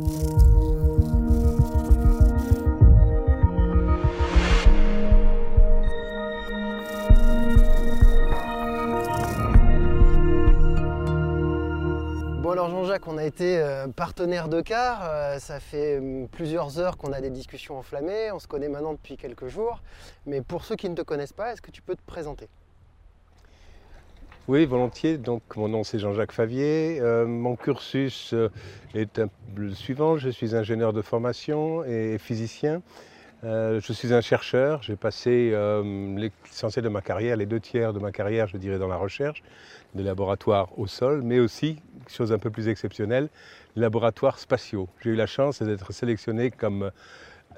Bon alors Jean-Jacques, on a été euh, partenaire de car, euh, ça fait hum, plusieurs heures qu'on a des discussions enflammées, on se connaît maintenant depuis quelques jours, mais pour ceux qui ne te connaissent pas, est-ce que tu peux te présenter? Oui, volontiers. Donc, mon nom c'est Jean-Jacques Favier. Euh, mon cursus euh, est le suivant. Je suis ingénieur de formation et physicien. Euh, je suis un chercheur. J'ai passé l'essentiel de ma carrière, les deux tiers de ma carrière, je dirais, dans la recherche, des laboratoires au sol, mais aussi, chose un peu plus exceptionnelle, les laboratoires spatiaux. J'ai eu la chance d'être sélectionné comme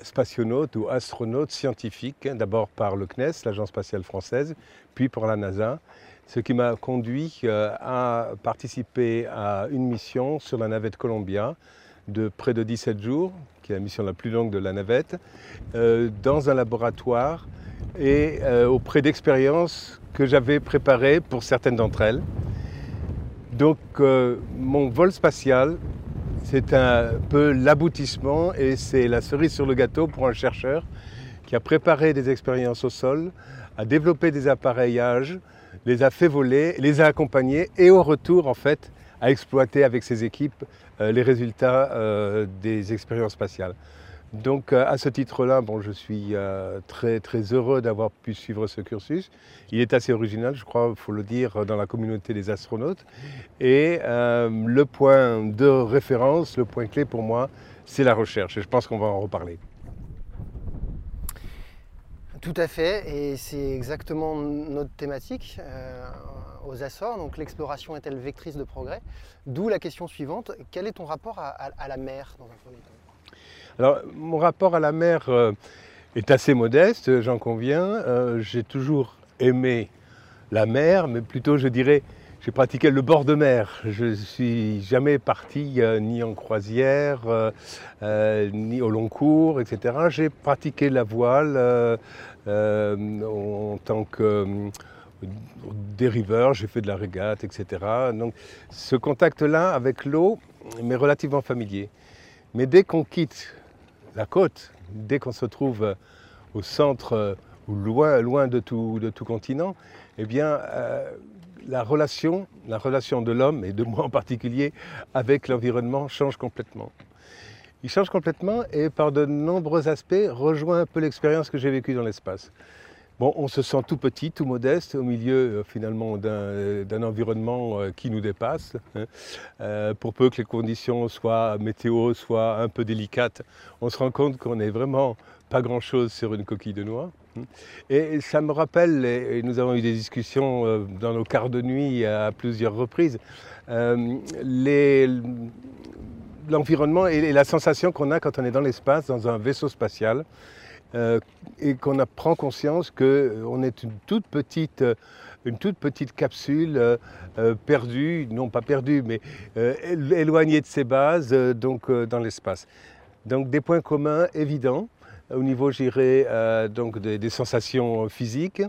spationaute ou astronaute scientifique, hein, d'abord par le CNES, l'Agence spatiale française, puis par la NASA, ce qui m'a conduit euh, à participer à une mission sur la navette Columbia de près de 17 jours, qui est la mission la plus longue de la navette, euh, dans un laboratoire et euh, auprès d'expériences que j'avais préparées pour certaines d'entre elles. Donc mon vol spatial, c'est un peu l'aboutissement et c'est la cerise sur le gâteau pour un chercheur qui a préparé des expériences au sol, a développé des appareillages, les a fait voler, les a accompagnés et au retour en fait a exploité avec ses équipes euh, les résultats euh, des expériences spatiales. Donc euh, à ce titre-là, je suis très, très heureux d'avoir pu suivre ce cursus. Il est assez original, je crois, il faut le dire, dans la communauté des astronautes. Et le point de référence, le point clé pour moi, c'est la recherche. Et je pense qu'on va en reparler. Tout à fait, et c'est exactement notre thématique euh, aux Açores. Donc l'exploration est-elle vectrice de progrès? D'où la question suivante quel est ton rapport à, la mer dans un premier temps? Alors, mon rapport à la mer euh, est assez modeste, j'en conviens. Euh, j'ai toujours aimé la mer, mais plutôt, je dirais, j'ai pratiqué le bord de mer. Je suis jamais parti ni en croisière, ni au long cours, etc. J'ai pratiqué la voile en tant que euh, dériveur, j'ai fait de la régate, etc. Donc, ce contact-là avec l'eau m'est relativement familier. Mais dès qu'on quitte la côte, dès qu'on se trouve euh, au centre euh, ou loin, loin de, tout, continent, eh bien, euh, la relation, la relation de l'homme, et de moi en particulier, avec l'environnement change complètement. Il change complètement et par de nombreux aspects rejoint un peu l'expérience que j'ai vécue dans l'espace. Bon, on se sent tout petit, tout modeste, au milieu euh, finalement d'un d'un environnement euh, qui nous dépasse. hein. Euh, pour peu que les conditions soient météo, soient un peu délicates, on se rend compte qu'on n'est vraiment pas grand-chose sur une coquille de noix. hein. Et ça me rappelle, et nous avons eu des discussions euh, dans nos quarts de nuit à plusieurs reprises, euh, les- l'environnement et la sensation qu'on a quand on est dans l'espace, dans un vaisseau spatial, euh, et qu'on prend conscience qu'on est une toute petite, euh, capsule euh, euh, perdue, non pas perdue, mais euh, élo- éloignée de ses bases, euh, donc euh, dans l'espace. Donc des points communs évidents au niveau, euh, donc des, sensations physiques,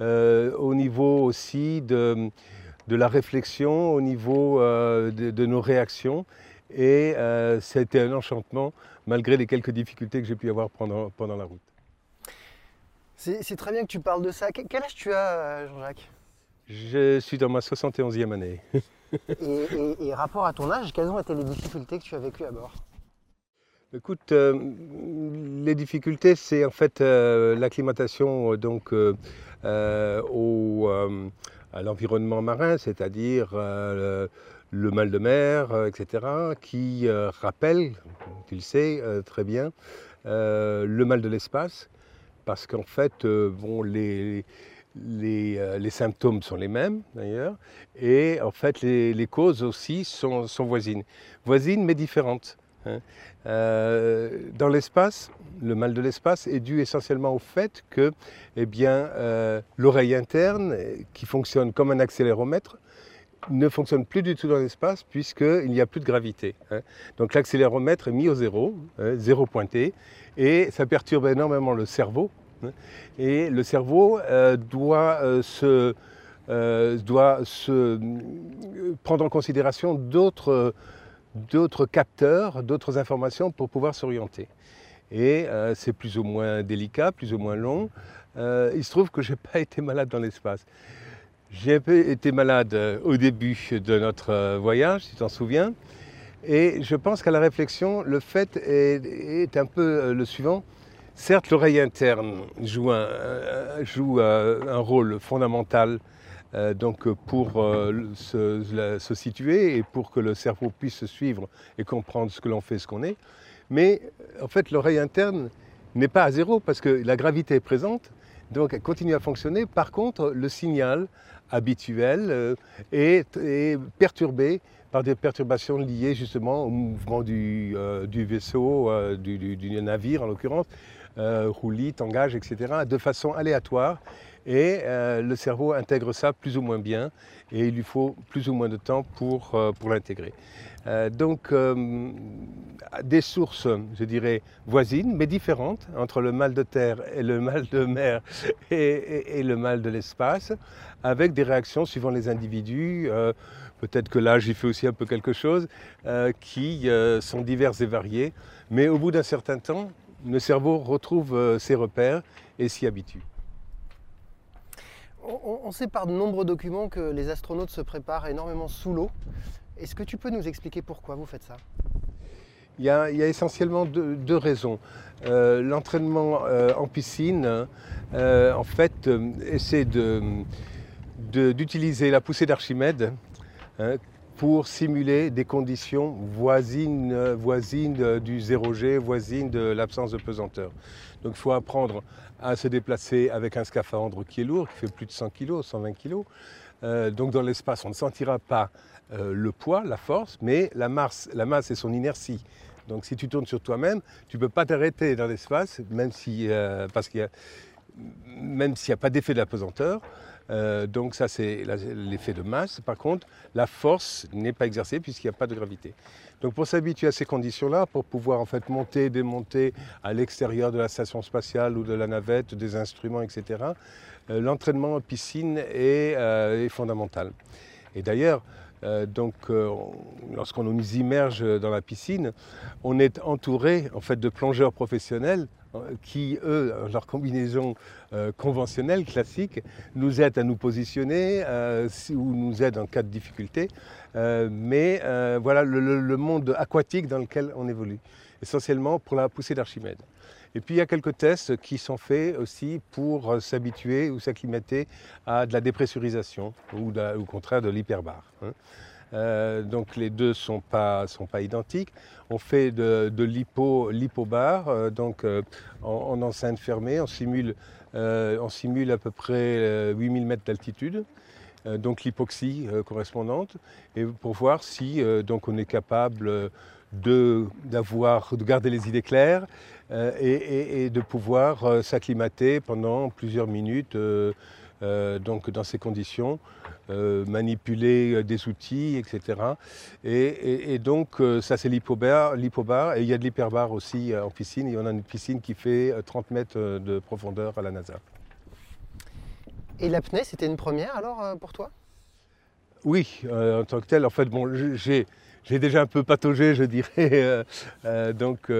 euh, au niveau aussi de, la réflexion, au niveau euh, de nos réactions. Et euh, c'était un enchantement malgré les quelques difficultés que j'ai pu avoir pendant, pendant la route. C'est très bien que tu parles de ça. Que- Quel âge tu as, euh, Jean-Jacques? Je suis dans ma 71e année. et, et- et rapport à ton âge, quelles ont été les difficultés que tu as vécues à bord? Écoute, euh, les difficultés, c'est en fait euh, l'acclimatation donc euh, au, à l'environnement marin, c'est-à-dire le, mal de mer, euh, etc., qui euh, rappelle, tu le sais euh, très bien, le mal de l'espace, parce qu'en fait, bon, les, les, les symptômes sont les mêmes d'ailleurs, et en fait, les, causes aussi sont, sont voisines. Voisines mais différentes. hein. Dans l'espace, le mal de l'espace est dû essentiellement au fait que eh l'oreille interne, qui fonctionne comme un accéléromètre, ne fonctionne plus du tout dans l'espace puisqu'il n'y a plus de gravité. hein. Donc l'accéléromètre est mis au zéro, hein, zéro pointé, et ça perturbe énormément le cerveau. hein. Et le cerveau euh, doit, euh, se, euh, doit se, euh, prendre en considération d'autres capteurs, d'autres informations pour pouvoir s'orienter. Et c'est plus ou moins délicat, plus ou moins long. Il se trouve que je n'ai pas été malade dans l'espace. J'ai été malade euh, au début de notre voyage, si tu t'en souviens. Et je pense qu'à la réflexion, le fait est, un peu le suivant. Certes, l'oreille interne joue un, joue un rôle fondamental donc pour se, se, situer et pour que le cerveau puisse se suivre et comprendre ce que l'on fait, ce qu'on est. Mais en fait, l'oreille interne n'est pas à zéro parce que la gravité est présente, donc elle continue à fonctionner. Par contre, le signal habituel euh, est, perturbé par des perturbations liées justement au mouvement du, euh, vaisseau, euh, du, navire en l'occurrence, roulis, tangage, etc., de façon aléatoire. Et le cerveau intègre ça plus ou moins bien et il lui faut plus ou moins de temps pour, pour l'intégrer. Euh, donc euh, des sources, je dirais, voisines, mais différentes entre le mal de terre et le mal de mer et, le mal de l'espace, avec des réactions suivant les individus. Euh, peut-être que là, j'y fais aussi un peu quelque chose, qui sont diverses et variées. Mais au bout d'un certain temps, le cerveau retrouve ses repères et s'y habitue. On, sait par de nombreux documents que les astronautes se préparent énormément sous l'eau. Est-ce que tu peux nous expliquer pourquoi vous faites ça? Il y, a, essentiellement deux, raisons. Euh, l'entraînement euh, en piscine, euh, en fait, essaie d'utiliser la poussée d'Archimède hein, pour simuler des conditions voisines, voisines du 0G, voisines de l'absence de pesanteur. Donc il faut apprendre à se déplacer avec un scaphandre qui est lourd, qui fait plus de 100 kg, 120 kg. donc dans l'espace, on ne sentira pas euh, le poids, la force, mais la masse, la et son inertie. Donc si tu tournes sur toi-même, tu ne peux pas t'arrêter dans l'espace, même euh, même s'il n'y a pas d'effet de la pesanteur. Euh, donc ça c'est l'effet de masse. Par contre, la force n'est pas exercée puisqu'il n'y a pas de gravité. Donc pour s'habituer à ces conditions-là, pour pouvoir en fait monter, démonter à l'extérieur de la station spatiale ou de la navette, des instruments, etc., l'entraînement en piscine est, est fondamental. Et d'ailleurs, euh, donc, euh, lorsqu'on nous immerge dans la piscine, on est entouré en fait de plongeurs professionnels euh, qui, eux, leur combinaison conventionnelle, classique, nous aident à nous positionner ou nous aident en cas de difficulté. mais voilà le, monde aquatique dans lequel on évolue, essentiellement pour la poussée d'Archimède. Et puis il y a quelques tests qui sont faits aussi pour s'habituer ou s'acclimater à de la dépressurisation ou au contraire de l'hyperbare. Hein. Euh, donc les deux ne sont pas, sont pas identiques. On fait de, de l'hypobar, euh, donc euh, en, enceinte fermée, on simule, on simule à peu près 8000 mètres d'altitude. donc l'hypoxie correspondante, et pour voir si donc on est capable de, d'avoir, de garder les idées claires euh, et, de pouvoir euh, s'acclimater pendant plusieurs minutes euh, donc dans ces conditions, manipuler des outils, etc. Et, donc ça c'est l'hypobar, et il y a de l'hyperbar aussi en piscine. Y en a une piscine qui fait 30 mètres de profondeur à la NASA. Et l'apnée, c'était une première alors pour toi? Oui, en tant que tel. En fait, bon, j'ai j'ai déjà un peu pataugé, je dirais, euh, euh, donc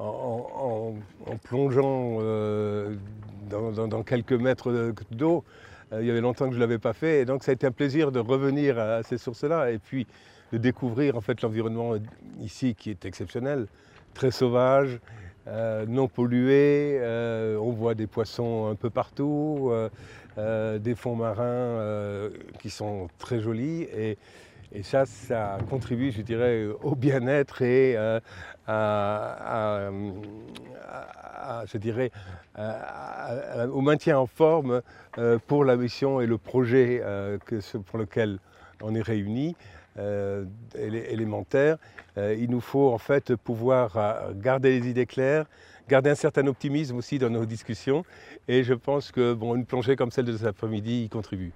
euh, en, plongeant dans, quelques mètres d'eau. il y avait longtemps que je ne l'avais pas fait, et donc ça a été un plaisir de revenir à ces sources-là, et puis de découvrir en fait l'environnement ici qui est exceptionnel, très sauvage, non pollué. on voit des poissons un peu partout, des fonds marins qui sont très jolis. Et ça, ça contribue, je dirais, au bien-être et euh, à, je dirais, au maintien en forme euh, pour la mission et le projet euh, pour lequel on est réunis. élémentaire, il nous faut en fait pouvoir garder les idées claires, garder un certain optimisme aussi dans nos discussions. Et je pense que bon, une plongée comme celle de cet après-midi y contribue.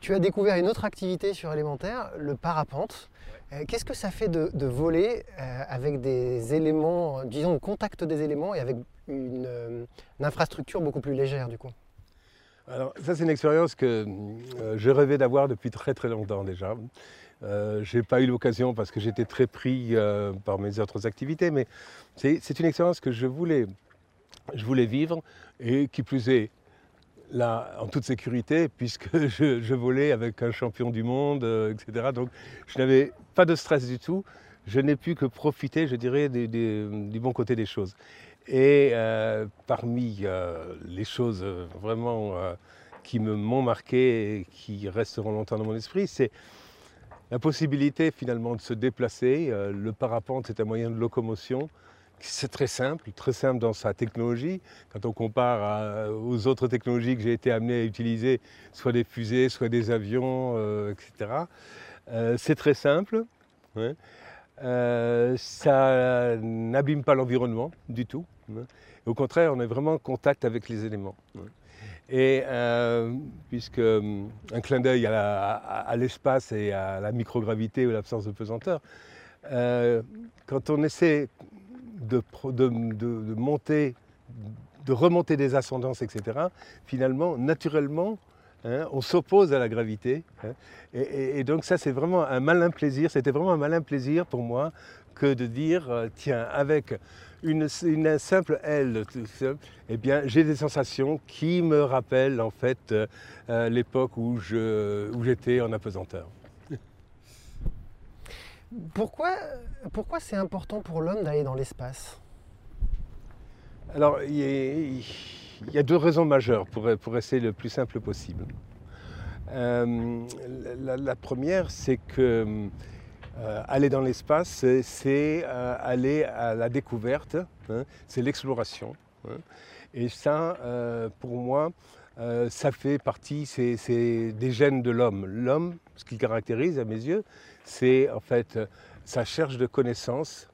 Tu as découvert une autre activité sur élémentaire, le parapente. Euh, qu'est-ce que ça fait de, voler euh, avec des éléments, disons, le contact des éléments et avec une, euh, infrastructure beaucoup plus légère du coup? Alors ça c'est une expérience que je rêvais d'avoir depuis très très longtemps déjà. je n'ai pas eu l'occasion parce que j'étais très pris par mes autres activités, mais c'est une expérience que je voulais, je voulais vivre et qui plus est, là, en toute sécurité, puisque je, volais avec un champion du monde, etc. Donc je n'avais pas de stress du tout. Je n'ai pu que profiter, je dirais, du bon côté des choses. Et euh, parmi euh, les choses euh, vraiment qui m'ont marqué et qui resteront longtemps dans mon esprit, c'est la possibilité finalement de se déplacer. le parapente est un moyen de locomotion. C'est très simple, très simple dans sa technologie. Quand on compare aux autres technologies que j'ai été amené à utiliser, soit des fusées, soit des avions, etc. c'est très simple. Euh, ça n'abîme pas l'environnement du tout. Hein. Au contraire, on est vraiment en contact avec les éléments. Hein. Et euh, puisque euh, un clin d'œil à l'espace et à la microgravité ou l'absence de pesanteur, quand on essaie de, monter, de remonter des ascendances, etc., finalement, naturellement, Hein, on s'oppose à la gravité. Hein. et, donc ça, c'est vraiment un malin plaisir. C'était vraiment un malin plaisir pour moi que de dire, euh, tiens, avec une, simple aile, eh bien, j'ai des sensations qui me rappellent en fait euh, euh, l'époque où, j'étais en apesanteur. Pourquoi, pourquoi c'est important pour l'homme d'aller dans l'espace? Alors, il y a deux raisons majeures pour, pour essayer le plus simple possible. Euh, la, première, c'est que euh, aller dans l'espace, c'est euh, aller à la découverte, hein, c'est l'exploration. Hein. et ça, pour moi, ça fait partie, des gènes de l'homme. L'homme, ce qui caractérise à mes yeux, c'est en fait sa cherche de connaissances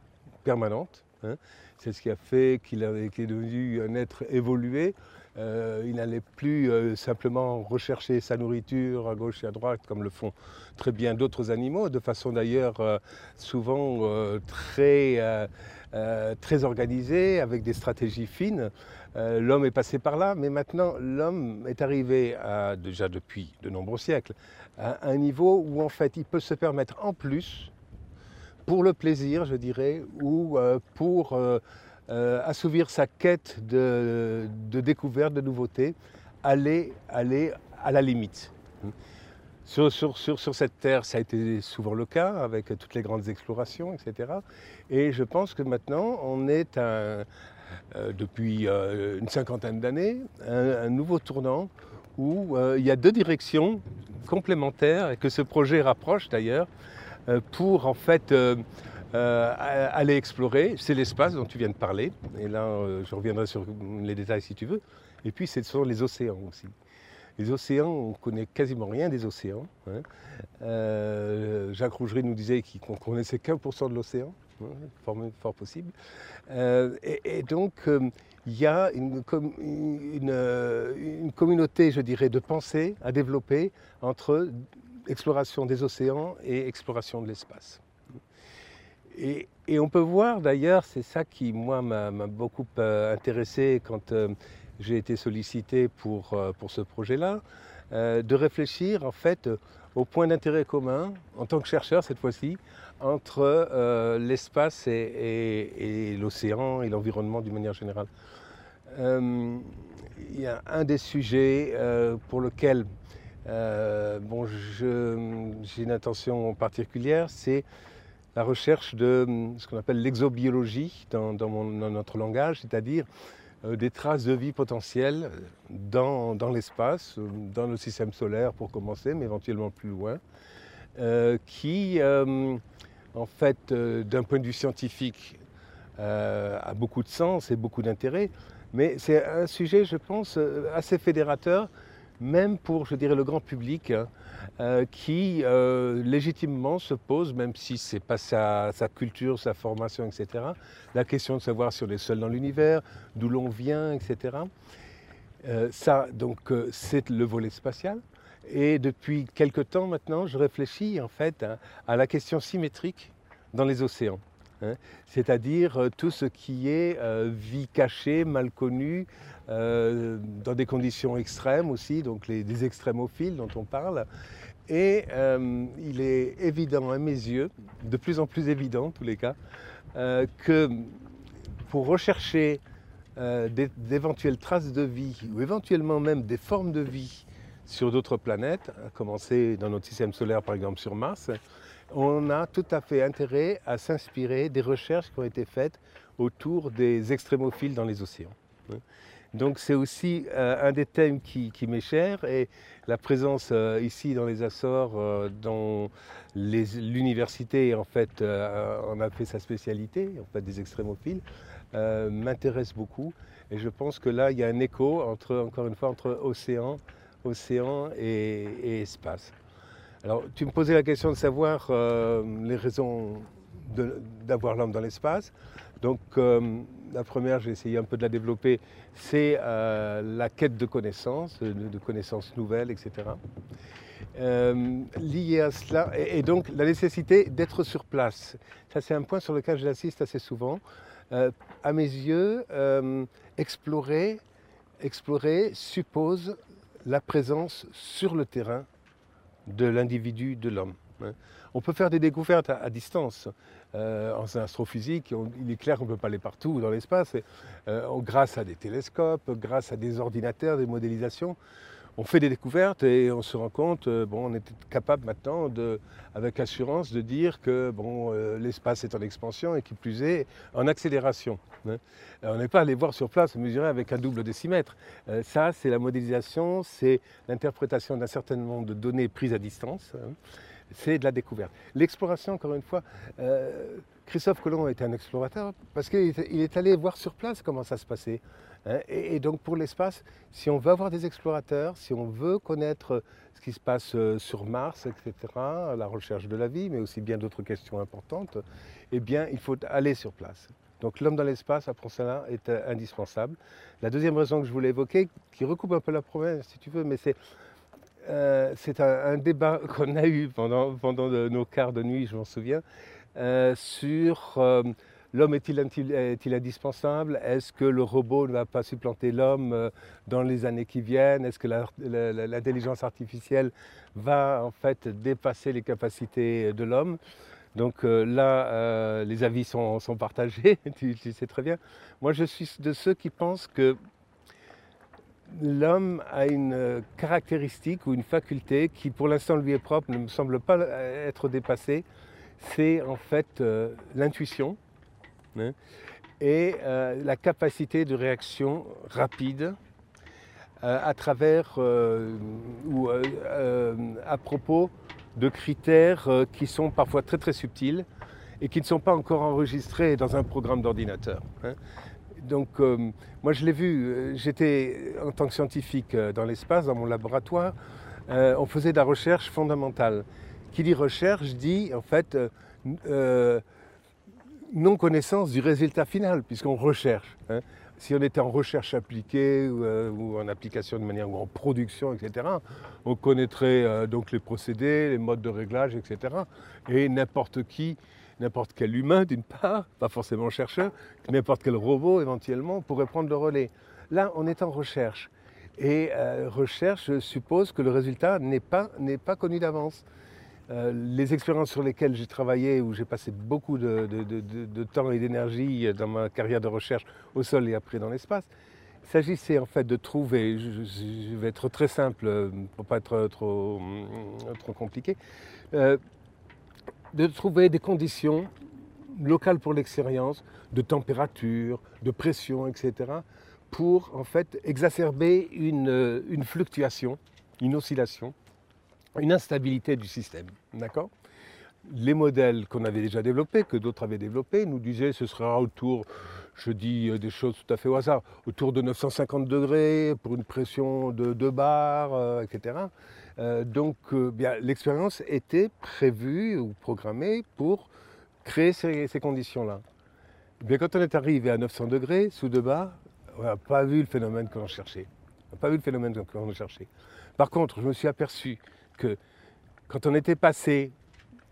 permanente. Hein. C'est ce qui a fait qu'il est devenu un être évolué. Euh, il n'allait plus euh, simplement rechercher sa nourriture à gauche et à droite comme le font très bien d'autres animaux, de façon d'ailleurs euh, souvent très, très organisée, avec des stratégies fines. L'homme est passé par là, mais maintenant l'homme est arrivé à, déjà depuis de nombreux siècles à un niveau où en fait il peut se permettre en plus pour le plaisir, je dirais, ou euh, pour euh, euh, assouvir sa quête de, découverte, de nouveauté, aller, aller à la limite. Sur, cette terre, ça a été souvent le cas avec toutes les grandes explorations, etc. Et je pense que maintenant, on est depuis une cinquantaine d'années, un, nouveau tournant où il y a deux directions complémentaires et que ce projet rapproche d'ailleurs. Euh, pour en fait euh, euh, aller explorer. C'est l'espace dont tu viens de parler. Et là, je reviendrai sur les détails si tu veux. Et puis, ce sont les océans aussi. Les océans, on ne connaît quasiment rien des océans. Hein. Jacques Rougerie nous disait qu'on connaissait qu'un pour cent de l'océan, fort, possible. et, donc, il y a une, une, communauté, je dirais, de pensée à développer entre exploration des océans et exploration de l'espace. Et, on peut voir d'ailleurs, c'est ça qui moi m'a beaucoup euh, intéressé quand euh, j'ai été sollicité pour, euh, pour ce projet-là, de réfléchir en fait au point d'intérêt commun, en tant que chercheur cette fois-ci, entre l'espace et, l'océan et l'environnement d'une manière générale. il y a un des sujets pour lequel euh, bon, j'ai une intention particulière, c'est la recherche de ce qu'on appelle l'exobiologie dans, notre langage, c'est-à-dire euh, des traces de vie potentielles dans, l'espace, dans le système solaire pour commencer, mais éventuellement plus loin, euh, qui, en fait, d'un point de vue scientifique, a beaucoup de sens et beaucoup d'intérêt, mais c'est un sujet, je pense, assez fédérateur même pour, le grand public, hein, euh, qui euh, légitimement se pose, même si ce n'est pas sa, culture, sa formation, etc., la question de savoir si on est seul dans l'univers, d'où l'on vient, etc. Euh, ça, donc, c'est le volet spatial. Et depuis quelque temps maintenant, je réfléchis en fait à la question symétrique dans les océans. Hein. c'est-à-dire tout ce qui est vie cachée, mal connue, euh, dans des conditions extrêmes aussi, donc les, des extrémophiles dont on parle, Et euh, il est évident à mes yeux, de plus en plus évident en tous les cas, euh, que pour rechercher d'éventuelles traces de vie ou éventuellement même des formes de vie sur d'autres planètes, à commencer dans notre système solaire par exemple sur Mars, on a tout à fait intérêt à s'inspirer des recherches qui ont été faites autour des extrémophiles dans les océans. Donc c'est aussi euh, un des thèmes qui, m'est cher et la présence euh, ici dans les Açores, euh, dans l'université en fait on a fait sa spécialité, en fait des extrémophiles, m'intéresse beaucoup et je pense que là il y a un écho entre encore une fois entre océan, océan et, espace. Alors tu me posais la question de savoir les raisons d'avoir l'homme dans l'espace. Donc la première, j'ai essayé un peu de la développer, c'est euh, la quête de connaissances, de, connaissances nouvelles, etc. Euh, lié à cela, et, donc la nécessité d'être sur place. Ça, c'est un point sur lequel j'assiste assez souvent. Euh, à mes yeux, explorer, explorer suppose la présence sur le terrain de l'individu, de l'homme. Hein. On peut faire des découvertes à, distance. Euh, en astrophysique, il est clair qu'on ne peut pas aller partout dans l'espace. Euh, grâce à des télescopes, grâce à des ordinateurs, des modélisations, on fait des découvertes et on se rend compte, euh, bon, on est capable maintenant, de, avec assurance, de dire que l'espace est en expansion et qui plus est en accélération. Hein. On n'est pas allé voir sur place, mesurer avec un double décimètre. ça, c'est la modélisation, c'est l'interprétation d'un certain nombre de données prises à distance. Hein c'est de la découverte. L'exploration, encore une fois, euh, Christophe Colomb était un explorateur parce qu'il est allé voir sur place comment ça se passait. Hein. et, donc pour l'espace, si on veut avoir des explorateurs, si on veut connaître ce qui se passe euh, sur Mars, etc., la recherche de la vie, mais aussi bien d'autres questions importantes, eh bien il faut aller sur place. Donc l'homme dans l'espace, après cela, est euh, indispensable. La deuxième raison que je voulais évoquer, qui recoupe un peu la promesse, si tu veux, mais c'est euh, c'est un, débat qu'on a eu pendant, pendant nos quarts de nuit, je m'en souviens, euh, sur euh, l'homme est-il indispensable? Est-ce que le robot ne va pas supplanter l'homme dans les années qui viennent? Est-ce que l'intelligence artificielle va en fait dépasser les capacités de l'homme? Donc là, les avis sont, partagés, tu, tu, sais très bien. Moi, je suis de ceux qui pensent que l'homme a une euh, caractéristique ou une faculté qui pour l'instant lui est propre, ne me semble pas être dépassée, c'est en fait euh, l'intuition hein, et euh, la capacité de réaction rapide à travers ou à propos de critères qui sont parfois très très subtils et qui ne sont pas encore enregistrés dans un programme d'ordinateur. Hein. Donc, euh, moi, je l'ai vu. Euh, j'étais en tant que scientifique euh, dans l'espace, dans mon laboratoire. on faisait de la recherche fondamentale. Qui dit recherche dit, en fait, non-connaissance du résultat final, puisqu'on recherche. Hein. Si on était en recherche appliquée ou, en application de manière ou en production, etc., on connaîtrait donc les procédés, les modes de réglage, etc. Et n'importe qui n'importe quel humain d'une part, pas forcément chercheur, n'importe quel robot éventuellement pourrait prendre le relais. Là, on est en recherche. Et euh, recherche suppose que le résultat n'est pas, connu d'avance. Euh, les expériences sur lesquelles j'ai travaillé, où j'ai passé beaucoup de, temps et d'énergie dans ma carrière de recherche au sol et après dans l'espace, il s'agissait en fait de trouver, je, vais être très simple pour pas être trop, compliqué, euh, de trouver des conditions locales pour l'expérience, de température, de pression, etc., pour en fait exacerber une, une fluctuation, une oscillation, une instabilité du système. D'accord? Les modèles qu'on avait déjà développés, que d'autres avaient développés, nous disaient ce sera autour, je dis euh, des choses tout à fait au hasard, autour de 950 degrés pour une pression de 2 bars, euh, etc. Euh, donc l'expérience était prévue ou programmée pour créer ces, conditions-là. Quand on est arrivé à 900 degrés, sous 2 bars, on n'a pas vu le phénomène que l'on cherchait. Pas vu le phénomène que l'on cherchait. Par contre, je me suis aperçu que quand on était passé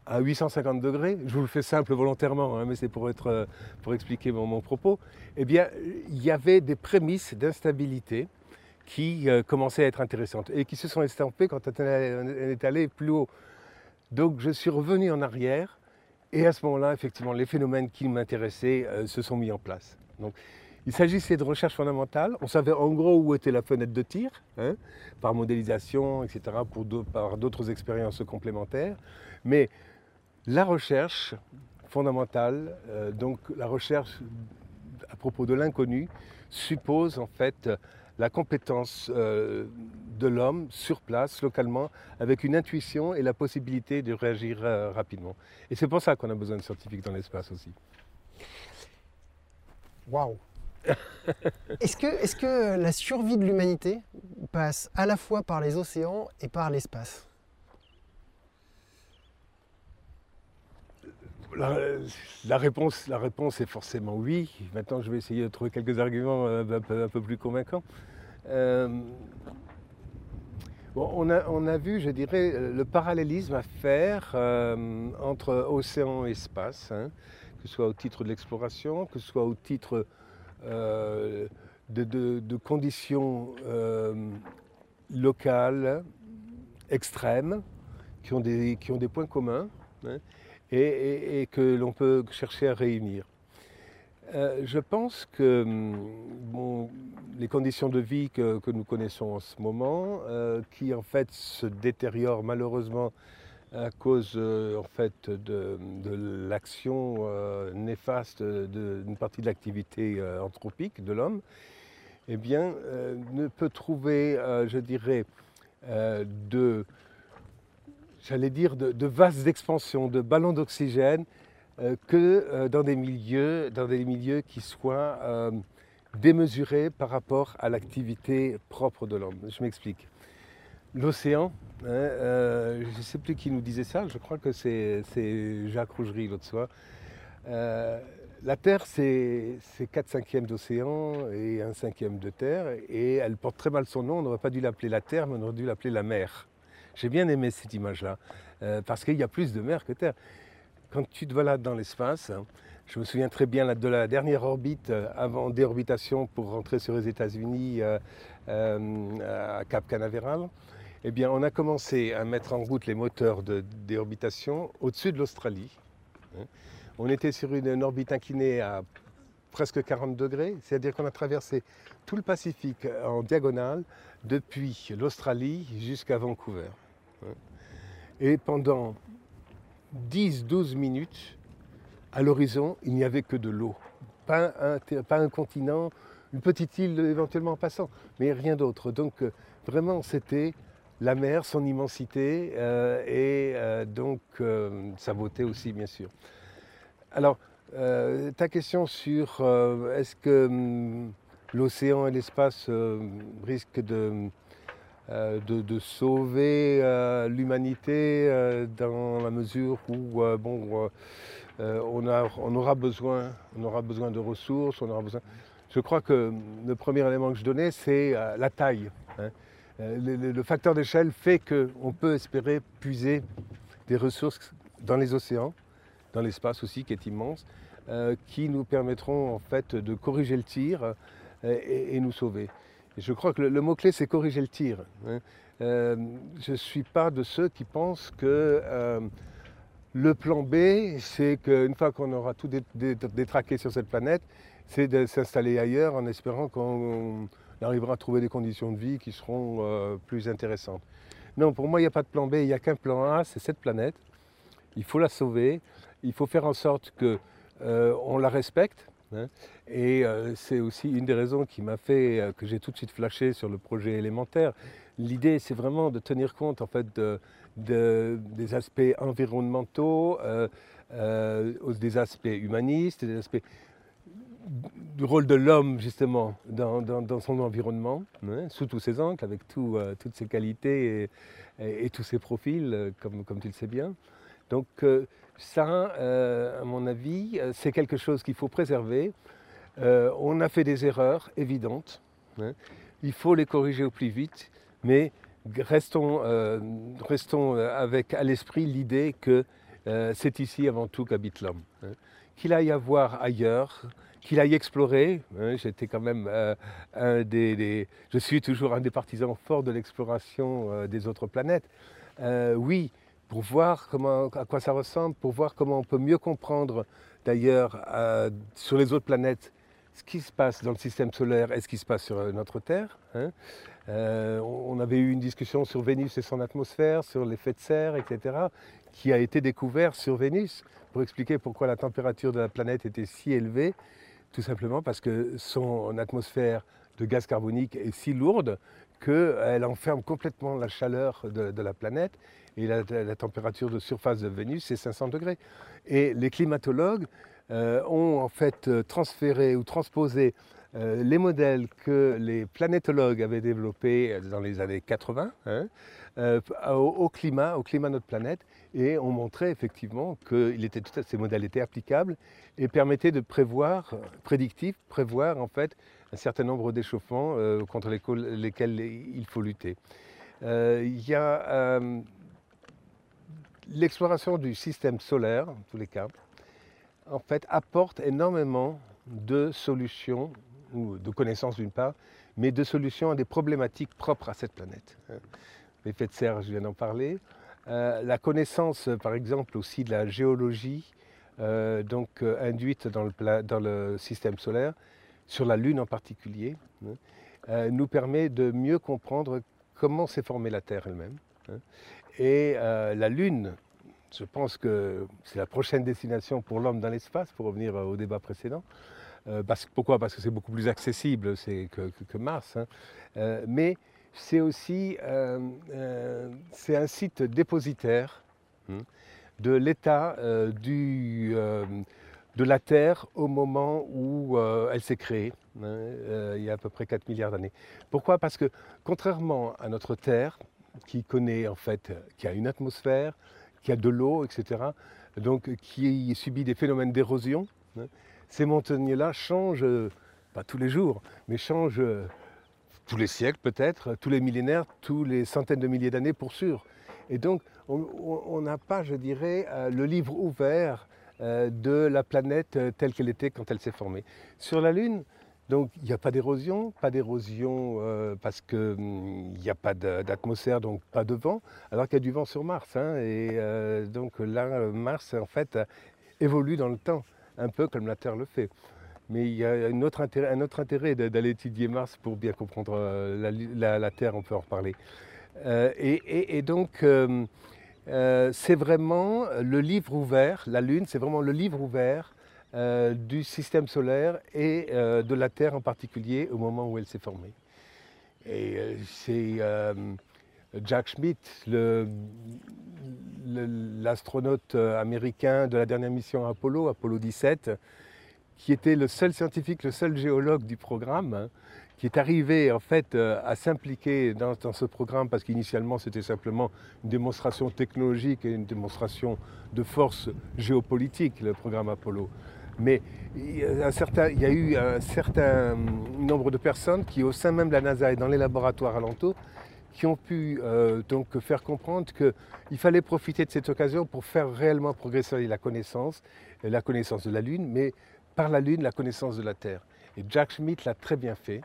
à 850 degrés, je vous le fais simple volontairement, hein, mais c'est pour, être, pour expliquer mon, propos, eh bien, il y avait des prémices d'instabilité qui commençaient à être intéressantes et qui se sont estampées quand on est allé plus haut. Donc je suis revenu en arrière et à ce moment-là, effectivement, les phénomènes qui m'intéressaient se sont mis en place. Donc, il s'agissait de recherche fondamentale. On savait en gros où était la fenêtre de tir, hein, par modélisation, etc., pour par d'autres expériences complémentaires. Mais la recherche fondamentale, euh, donc la recherche à propos de l'inconnu, suppose en fait la compétence euh, de l'homme sur place, localement, avec une intuition et la possibilité de réagir euh, rapidement. Et c'est pour ça qu'on a besoin de scientifiques dans l'espace aussi. Waouh est-ce que, la survie de l'humanité passe à la fois par les océans et par l'espace? La, réponse, la réponse est forcément oui. Maintenant, je vais essayer de trouver quelques arguments euh, un peu, plus convaincants. Euh, on, a, on, a, vu, je dirais, le parallélisme à faire euh, entre océan et espace, hein, que ce soit au titre de l'exploration, que ce soit au titre de, conditions locales extrêmes qui ont des, qui ont des points communs hein, et, que l'on peut chercher à réunir. Euh, je pense que bon, les conditions de vie que, nous connaissons en ce moment, qui en fait se détériorent malheureusement à cause euh, en fait, de, l'action euh, néfaste d'une partie de l'activité euh, anthropique de l'homme, eh bien, ne peut trouver, je dirais, de, j'allais dire, de, vastes d'expansion, de ballons d'oxygène, que dans des milieux, dans des milieux qui soient démesurés par rapport à l'activité propre de l'homme. Je m'explique. L'océan, hein, euh, je ne sais plus qui nous disait ça, je crois que c'est Jacques Rougerie l'autre soir. Euh, la Terre, c'est 4 cinquièmes d'océan et 1 cinquième de terre, et elle porte très mal son nom, on n'aurait pas dû l'appeler la Terre, mais on aurait dû l'appeler la mer. J'ai bien aimé cette image-là, euh, parce qu'il y a plus de mer que terre. Quand tu te balades dans l'espace, hein, je me souviens très bien de la dernière orbite avant déorbitation pour rentrer sur les États-Unis à Cap Canaveral eh bien, on a commencé à mettre en route les moteurs de déorbitation au-dessus de l'Australie. Hein. On était sur une, orbite inclinée à presque 40 degrés, c'est-à-dire qu'on a traversé tout le Pacifique en diagonale depuis l'Australie jusqu'à Vancouver. Et pendant 10-12 minutes, à l'horizon, il n'y avait que de l'eau. Pas un, continent, une petite île éventuellement passant, mais rien d'autre. Donc euh, vraiment, c'était la mer, son immensité euh, et euh, donc sa beauté aussi, bien sûr. Alors, ta question sur est-ce que hum, l'océan et l'espace risquent de, de, sauver l'humanité dans la mesure où bon, on, aura besoin, on aura besoin de ressources, on aura besoin. Je crois que le premier élément que je donnais, c'est la taille. Hein. Euh, le, facteur d'échelle fait qu'on peut espérer puiser des ressources dans les océans, dans l'espace aussi qui est immense, euh, qui nous permettront en fait de corriger le tir euh, et, nous sauver. Je crois que le, mot-clé c'est corriger le tir. Hein. je ne suis pas de ceux qui pensent que le plan B, c'est qu'une fois qu'on aura tout détraqué sur cette planète, c'est de s'installer ailleurs en espérant qu'on on arrivera à trouver des conditions de vie qui seront euh, plus intéressantes. Non, pour moi, il n'y a pas de plan B, il n'y a qu'un plan A, c'est cette planète. Il faut la sauver, il faut faire en sorte qu'on euh, la respecte. Hein. et euh, c'est aussi une des raisons qui m'a fait que j'ai tout de suite flashé sur le projet élémentaire. L'idée, c'est vraiment de tenir compte en fait des aspects environnementaux, des aspects humanistes, des aspects du rôle de l'homme justement dans, son environnement, hein, sous tous ses angles, avec euh, toutes ses qualités et, tous ses profils, euh, comme, comme, tu le sais bien. Donc euh, ça, à mon avis, c'est quelque chose qu'il faut préserver. on a fait des erreurs évidentes. Hein. il faut les corriger au plus vite, mais restons, restons avec à l'esprit l'idée que c'est ici avant tout qu'habite l'homme. Hein qu'il aille à voir ailleurs, qu'il aille explorer. Hein, j'étais quand même euh, un des, Je suis toujours un des partisans forts de l'exploration euh, des autres planètes. Euh, oui, pour voir comment, à quoi ça ressemble, pour voir comment on peut mieux comprendre d'ailleurs sur les autres planètes ce qui se passe dans le système solaire et ce qui se passe sur notre Terre. Hein. on avait eu une discussion sur Vénus et son atmosphère, sur l'effet de serre, etc., qui a été découvert sur Vénus pour expliquer pourquoi la température de la planète était si élevée tout simplement parce que son atmosphère de gaz carbonique est si lourde qu'elle enferme complètement la chaleur de, la planète et la, température de surface de Vénus, c'est 500 degrés. Et les climatologues euh, ont en fait transféré ou transposé euh, les modèles que les planétologues avaient développés dans les années 80 hein, euh, au, climat, au climat de notre planète, et ont montré effectivement que ces modèles étaient applicables et permettaient de prévoir, prédictif, prévoir en fait un certain nombre d'échauffements euh, contre lesquels, il faut lutter. Il y a l'exploration du système solaire, en tous les cas, en fait, apporte énormément de solutions ou de connaissances d'une part, mais de solutions à des problématiques propres à cette planète. L'effet de serre, je viens d'en parler. Euh, la connaissance, par exemple, aussi de la géologie, euh, donc euh, induite dans le, système solaire, sur la Lune en particulier, hein, nous permet de mieux comprendre comment s'est formée la Terre elle-même. Hein. Et la Lune, je pense que c'est la prochaine destination pour l'homme dans l'espace, pour revenir au débat précédent. Euh, pourquoi? Parce que c'est beaucoup plus accessible que, Mars. Hein. Euh, mais c'est aussi euh, un site dépositaire de l'état de la Terre au moment où elle s'est créée, hein, il y a à peu près 4 milliards d'années. Pourquoi? Parce que contrairement à notre Terre, qui connaît en fait, qui a une atmosphère, qui a de l'eau, etc., donc qui subit des phénomènes d'érosion, ces montagnes-là changent, euh, pas tous les jours, mais changent euh, tous les siècles peut-être, tous les millénaires, tous les centaines de milliers d'années pour sûr. Et donc on n'a pas, je dirais, euh, le livre ouvert de la planète telle qu'elle était quand elle s'est formée. Sur la Lune, donc il n'y a pas d'érosion, pas d'érosion parce qu'il hum, n'y a pas d'atmosphère, donc pas de vent, alors qu'il y a du vent sur Mars. Hein, et donc là, Mars, en fait, évolue dans le temps un peu comme la Terre le fait. Mais il y a un autre intérêt, d'aller étudier Mars pour bien comprendre euh, la, Terre, on peut en reparler. Euh, et, donc, euh, c'est vraiment le livre ouvert, la Lune, c'est vraiment le livre ouvert du système solaire et de la Terre en particulier au moment où elle s'est formée. Et c'est Jack Schmidt, l'astronaute euh, américain de la dernière mission Apollo, Apollo 17, qui était le seul scientifique, le seul géologue du programme, hein, qui est arrivé en fait euh, à s'impliquer dans, ce programme parce qu'initialement c'était simplement une démonstration technologique et une démonstration de force géopolitique, le programme Apollo. Mais il y, a il y a eu un certain nombre de personnes qui, au sein même de la NASA et dans les laboratoires alentours, qui ont pu euh, donc faire comprendre qu'il fallait profiter de cette occasion pour faire réellement progresser la connaissance, la connaissance de la Lune, mais par la Lune, la connaissance de la Terre. Et Jack Schmidt l'a très bien fait.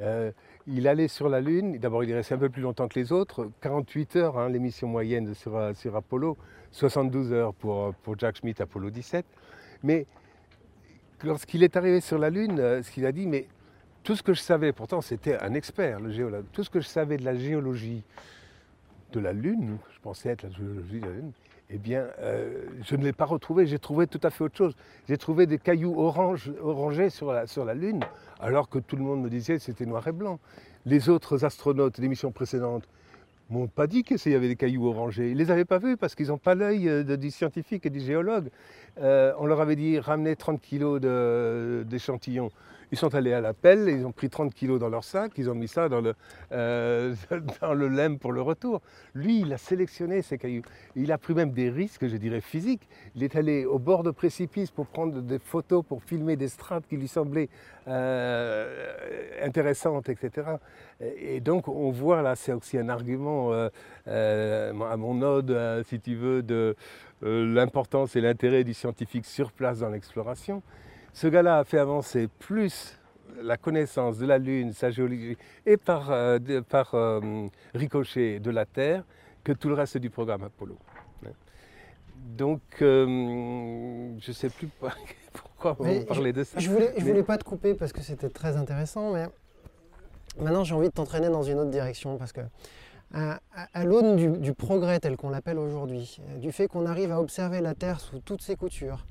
Euh, il allait sur la Lune, d'abord il est resté un peu plus longtemps que les autres, 48 heures, hein, l'émission moyenne sur, sur, Apollo, 72 heures pour, pour Jack Schmidt, Apollo 17. Mais lorsqu'il est arrivé sur la Lune, euh, ce qu'il a dit, mais tout ce que je savais, pourtant c'était un expert, le géologue, tout ce que je savais de la géologie de la Lune, je pensais être la géologie de la Lune, eh bien, euh, je ne l'ai pas retrouvé, j'ai trouvé tout à fait autre chose. J'ai trouvé des cailloux orangés sur la, Lune, alors que tout le monde me disait que c'était noir et blanc. Les autres astronautes des missions précédentes m'ont pas dit qu'il y avait des cailloux orangés. Ils ne les avaient pas vus parce qu'ils n'ont pas l'œil euh, du scientifique et du géologue. Euh, on leur avait dit ramenez 30 kilos d'échantillons. Ils sont allés à la pelle, ils ont pris 30 kilos dans leur sac, ils ont mis ça dans le, euh, le lemme pour le retour. Lui, il a sélectionné ces cailloux. Il a pris même des risques, je dirais, physiques. Il est allé au bord de précipice pour prendre des photos, pour filmer des strates qui lui semblaient euh, intéressantes, etc. Et donc, on voit là, c'est aussi un argument euh, à mon ode, si tu veux, de, l'importance et l'intérêt du scientifique sur place dans l'exploration. Ce gars-là a fait avancer plus la connaissance de la Lune, sa géologie, et par, par ricochet de la Terre que tout le reste du programme Apollo. Donc, je ne sais plus pourquoi on parlait de ça. Je voulais, je voulais pas te couper parce que c'était très intéressant, mais maintenant j'ai envie de t'entraîner dans une autre direction parce que à, l'aune du, progrès tel qu'on l'appelle aujourd'hui, du fait qu'on arrive à observer la Terre sous toutes ses coutures,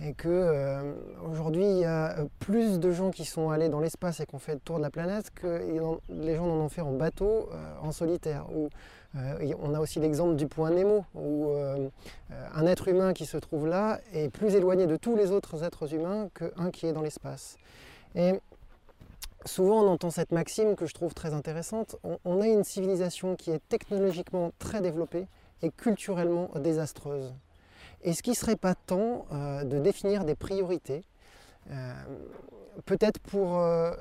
et que euh, aujourd'hui il y a plus de gens qui sont allés dans l'espace et qui ont fait le tour de la planète que les gens en ont fait en bateau, euh, en solitaire. Ou, euh, on a aussi l'exemple du point Nemo, où un être humain qui se trouve là est plus éloigné de tous les autres êtres humains qu'un qui est dans l'espace. Et souvent on entend cette maxime que je trouve très intéressante, on, a une civilisation qui est technologiquement très développée et culturellement désastreuse. Est-ce qu'il ne serait pas temps euh, de définir des priorités euh, peut-être pour euh,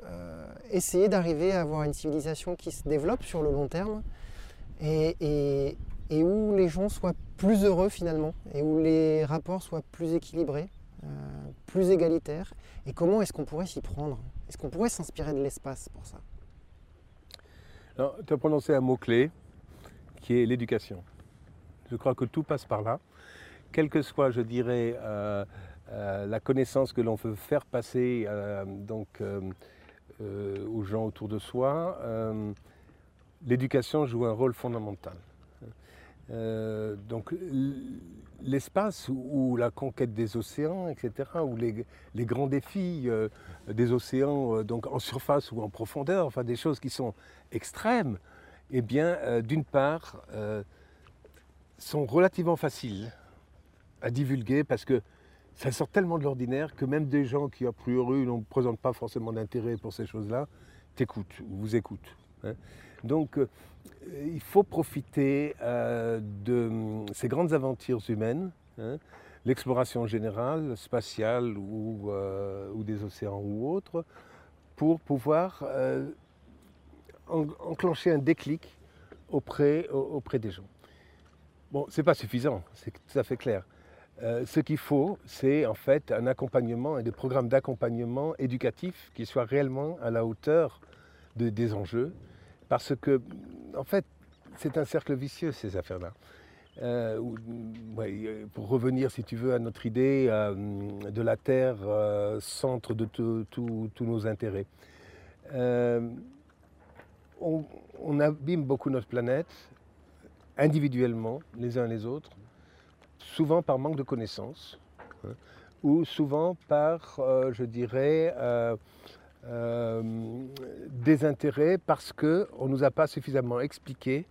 essayer d'arriver à avoir une civilisation qui se développe sur le long terme et, où les gens soient plus heureux finalement et où les rapports soient plus équilibrés, plus égalitaires? Et comment est-ce qu'on pourrait s'y prendre? Est-ce qu'on pourrait s'inspirer de l'espace pour ça? Tu as prononcé un mot-clé qui est l'éducation. Je crois que tout passe par là. Quelle que soit, je dirais, euh, euh, la connaissance que l'on veut faire passer euh, donc, aux gens autour de soi, l'éducation joue un rôle fondamental. donc l'espace ou la conquête des océans, etc., ou les, grands défis des océans, donc en surface ou en profondeur, enfin des choses qui sont extrêmes, eh bien, d'une part, sont relativement faciles à divulguer parce que ça sort tellement de l'ordinaire que même des gens qui, a priori, ne présentent pas forcément d'intérêt pour ces choses-là, t'écoutent ou vous écoutent. Hein. Donc, euh, il faut profiter euh, de ces grandes aventures humaines, hein, l'exploration générale, spatiale euh, ou, des océans ou autres, pour pouvoir enclencher un déclic auprès, auprès des gens. Bon, ce n'est pas suffisant, c'est tout à fait clair. Ce qu'il faut, c'est en fait un accompagnement et des programmes d'accompagnement éducatif qui soient réellement à la hauteur des enjeux parce que, en fait, c'est un cercle vicieux, ces affaires-là. Euh, pour revenir, si tu veux, à notre idée euh, de la Terre, euh, centre de tous nos intérêts. On, abîme beaucoup notre planète, individuellement, les uns les autres, souvent par manque de connaissances, hein, ou souvent par, je dirais, euh, des intérêts parce qu'on ne nous a pas suffisamment expliqué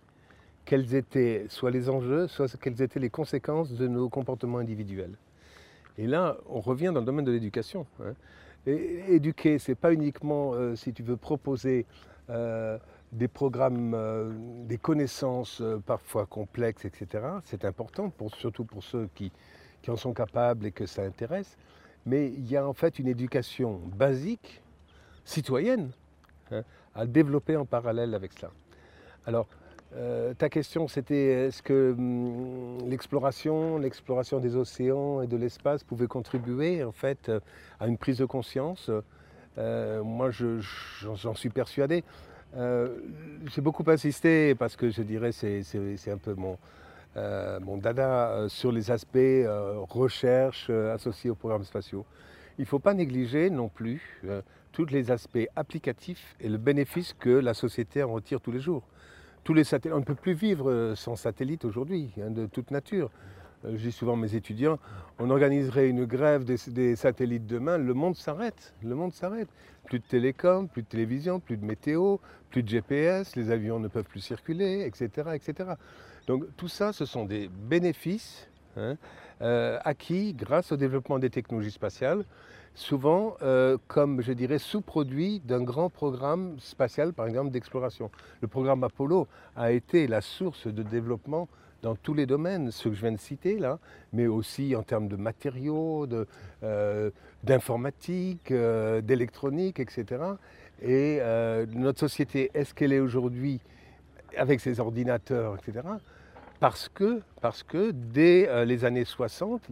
quels étaient soit les enjeux, soit quelles étaient les conséquences de nos comportements individuels. Et là, on revient dans le domaine de l'éducation. Hein. éduquer, ce n'est pas uniquement, euh, si tu veux, proposer euh, des programmes, des connaissances parfois complexes, etc. C'est important, surtout pour ceux qui, qui en sont capables et que ça intéresse. Mais il y a en fait une éducation basique citoyenne hein, à développer en parallèle avec cela. Alors, euh, ta question, c'était est-ce que hum, l'exploration, l'exploration des océans et de l'espace pouvait contribuer en fait euh, à une prise de conscience? Euh, Moi, j'en suis persuadé. J'ai beaucoup insisté parce que je dirais c'est c'est un peu mon, mon dada sur les aspects recherche associés aux programmes spatiaux. Il ne faut pas négliger non plus tous les aspects applicatifs et le bénéfice que la société en retire tous les jours. Tous les satellites, on ne peut plus vivre euh, sans satellite aujourd'hui, hein, de toute nature. Euh, je dis souvent à mes étudiants, on organiserait une grève des, satellites demain, le monde s'arrête. Le monde s'arrête. Plus de télécom, plus de télévision, plus de météo, plus de GPS, les avions ne peuvent plus circuler, etc. etc. Donc tout ça, ce sont des bénéfices hein, euh, acquis grâce au développement des technologies spatiales souvent euh, comme, je dirais, sous-produit d'un grand programme spatial, par exemple, d'exploration. Le programme Apollo a été la source de développement dans tous les domaines, ceux que je viens de citer là, mais aussi en termes de matériaux, euh, d'informatique, euh, d'électronique, etc. Et notre société, est-ce qu'elle est aujourd'hui, avec ses ordinateurs, etc., parce que, parce que dès euh, les années 60,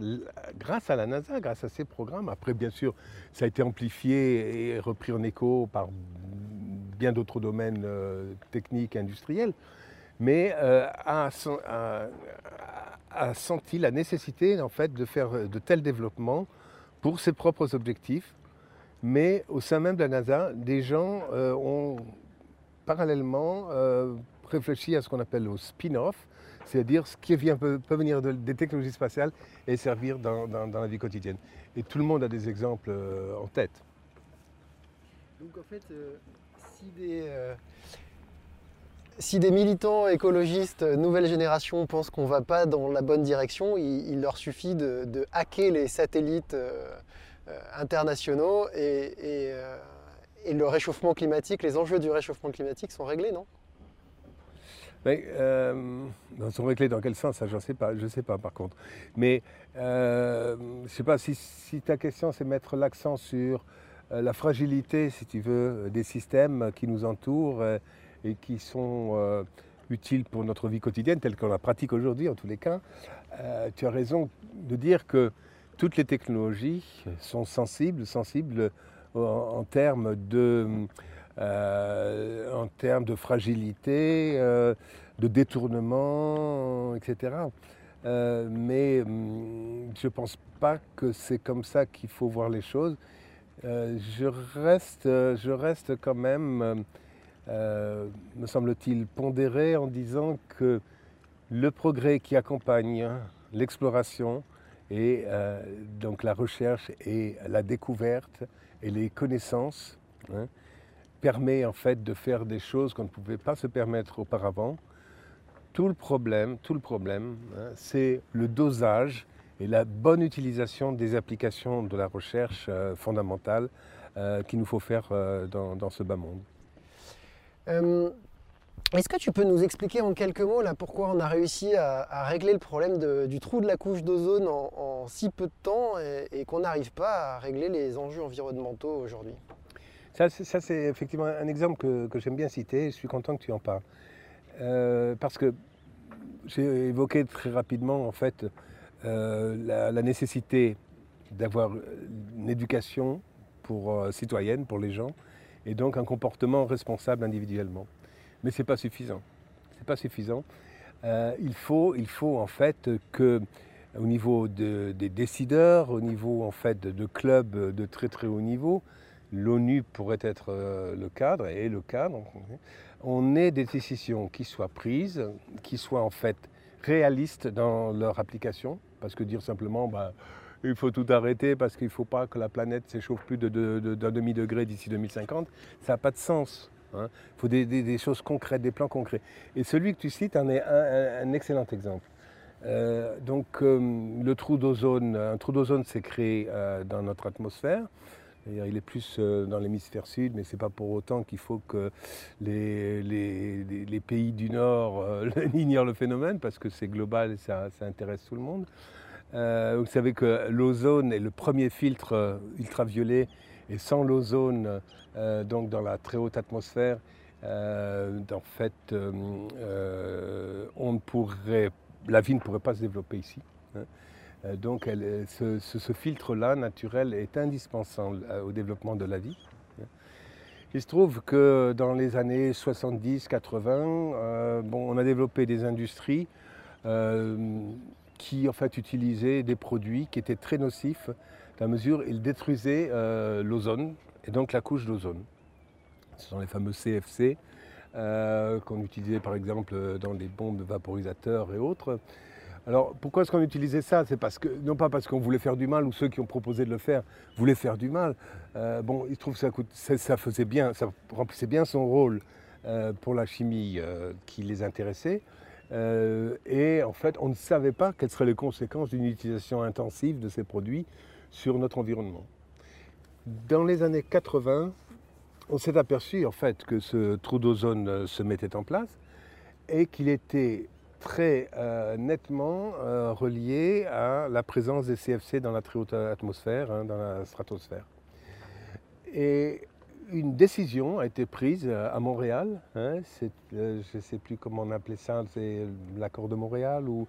grâce à la NASA, grâce à ces programmes, après bien sûr ça a été amplifié et repris en écho par bien d'autres domaines euh, techniques industriels, mais euh, a, senti la nécessité en fait de faire de tels développements pour ses propres objectifs. Mais au sein même de la NASA, des gens ont parallèlement réfléchi à ce qu'on appelle le spin-off, c'est-à-dire ce qui vient, peut, venir des technologies spatiales et servir dans, la vie quotidienne. Et tout le monde a des exemples euh, en tête. Donc en fait, euh, euh, si, des, militants écologistes nouvelle génération pensent qu'on ne va pas dans la bonne direction, il, leur suffit de, hacker les satellites internationaux et, et le réchauffement climatique, les enjeux du réchauffement climatique sont réglés, non? Mais, euh, dans son réglé, dans quel sens, ça, je ne sais pas, je sais pas par contre. Mais euh, je ne sais pas si, ta question, c'est mettre l'accent sur euh, la fragilité, si tu veux, des systèmes qui nous entourent et qui sont utiles pour notre vie quotidienne, telle qu'on la pratique aujourd'hui en tous les cas. tu as raison de dire que toutes les technologies sont sensibles, sensibles en termes de euh, de fragilité, euh, de détournement, etc. Euh, mais hum, je ne pense pas que c'est comme ça qu'il faut voir les choses. je, reste, je reste quand même, me semble-t-il, pondéré en disant que le progrès qui accompagne l'exploration et donc la recherche et la découverte et les connaissances, hein, permet en fait de faire des choses qu'on ne pouvait pas se permettre auparavant. Tout le problème, tout le problème, hein, c'est le dosage et la bonne utilisation des applications de la recherche euh, fondamentale euh, qu'il nous faut faire euh, dans, ce bas monde. Est-ce que tu peux nous expliquer en quelques mots là, pourquoi on a réussi à, régler le problème du trou de la couche d'ozone en, si peu de temps et qu'on n'arrive pas à régler les enjeux environnementaux aujourd'hui? Ça, c'est effectivement un exemple que, j'aime bien citer. Je suis content que tu en parles. Euh, parce que j'ai évoqué très rapidement, en fait, euh, la, nécessité d'avoir une éducation pour, euh, citoyenne pour les gens et donc un comportement responsable individuellement. Mais ce n'est pas suffisant. Pas suffisant. il, faut, il faut en fait que au niveau des décideurs, au niveau en fait de, de clubs de très très haut niveau, l'ONU pourrait être euh, le cadre, et le cadre, on ait des décisions qui soient prises, qui soient en fait réalistes dans leur application, parce que dire simplement, bah, il faut tout arrêter parce qu'il ne faut pas que la planète s'échauffe plus d'un de, demi-degré d'ici 2050, ça n'a pas de sens. Hein. Il faut des, choses concrètes, des plans concrets. Et celui que tu cites en est un, excellent exemple. Euh, donc euh, le trou d'ozone, un trou d'ozone s'est créé dans notre atmosphère il est plus euh, dans l'hémisphère sud, mais ce n'est pas pour autant qu'il faut que les, pays du Nord euh, ignorent le phénomène, parce que c'est global et ça, intéresse tout le monde. Euh, vous savez que l'ozone est le premier filtre ultraviolet, et sans l'ozone, donc dans la très haute atmosphère, en fait, la vie ne pourrait pas se développer ici. Hein. Euh, donc ce, filtre-là, naturel, est indispensable euh, au développement de la vie. Il se trouve que dans les années 70-80, euh, bon, on a développé des industries qui en fait utilisaient des produits qui étaient très nocifs, à la mesure ils détruisaient l'ozone et donc la couche d'ozone. Ce sont les fameux CFC qu'on utilisait par exemple dans les bombes vaporisateurs et autres. Alors pourquoi est-ce qu'on utilisait ça? C'est parce que, non pas parce qu'on voulait faire du mal ou ceux qui ont proposé de le faire voulaient faire du mal. Euh, bon, il trouve que ça, faisait bien, ça remplissait bien son rôle euh, pour la chimie euh, qui les intéressait. Et en fait, on ne savait pas quelles seraient les conséquences d'une utilisation intensive de ces produits sur notre environnement. Dans les années 80, on s'est aperçu en fait que ce trou d'ozone se mettait en place et qu'il était très euh, nettement euh, relié à la présence des CFC dans la très haute atmosphère, hein, dans la stratosphère. Une décision a été prise à Montréal. Hein, je ne sais plus comment on appelait ça, c'est l'accord de Montréal ou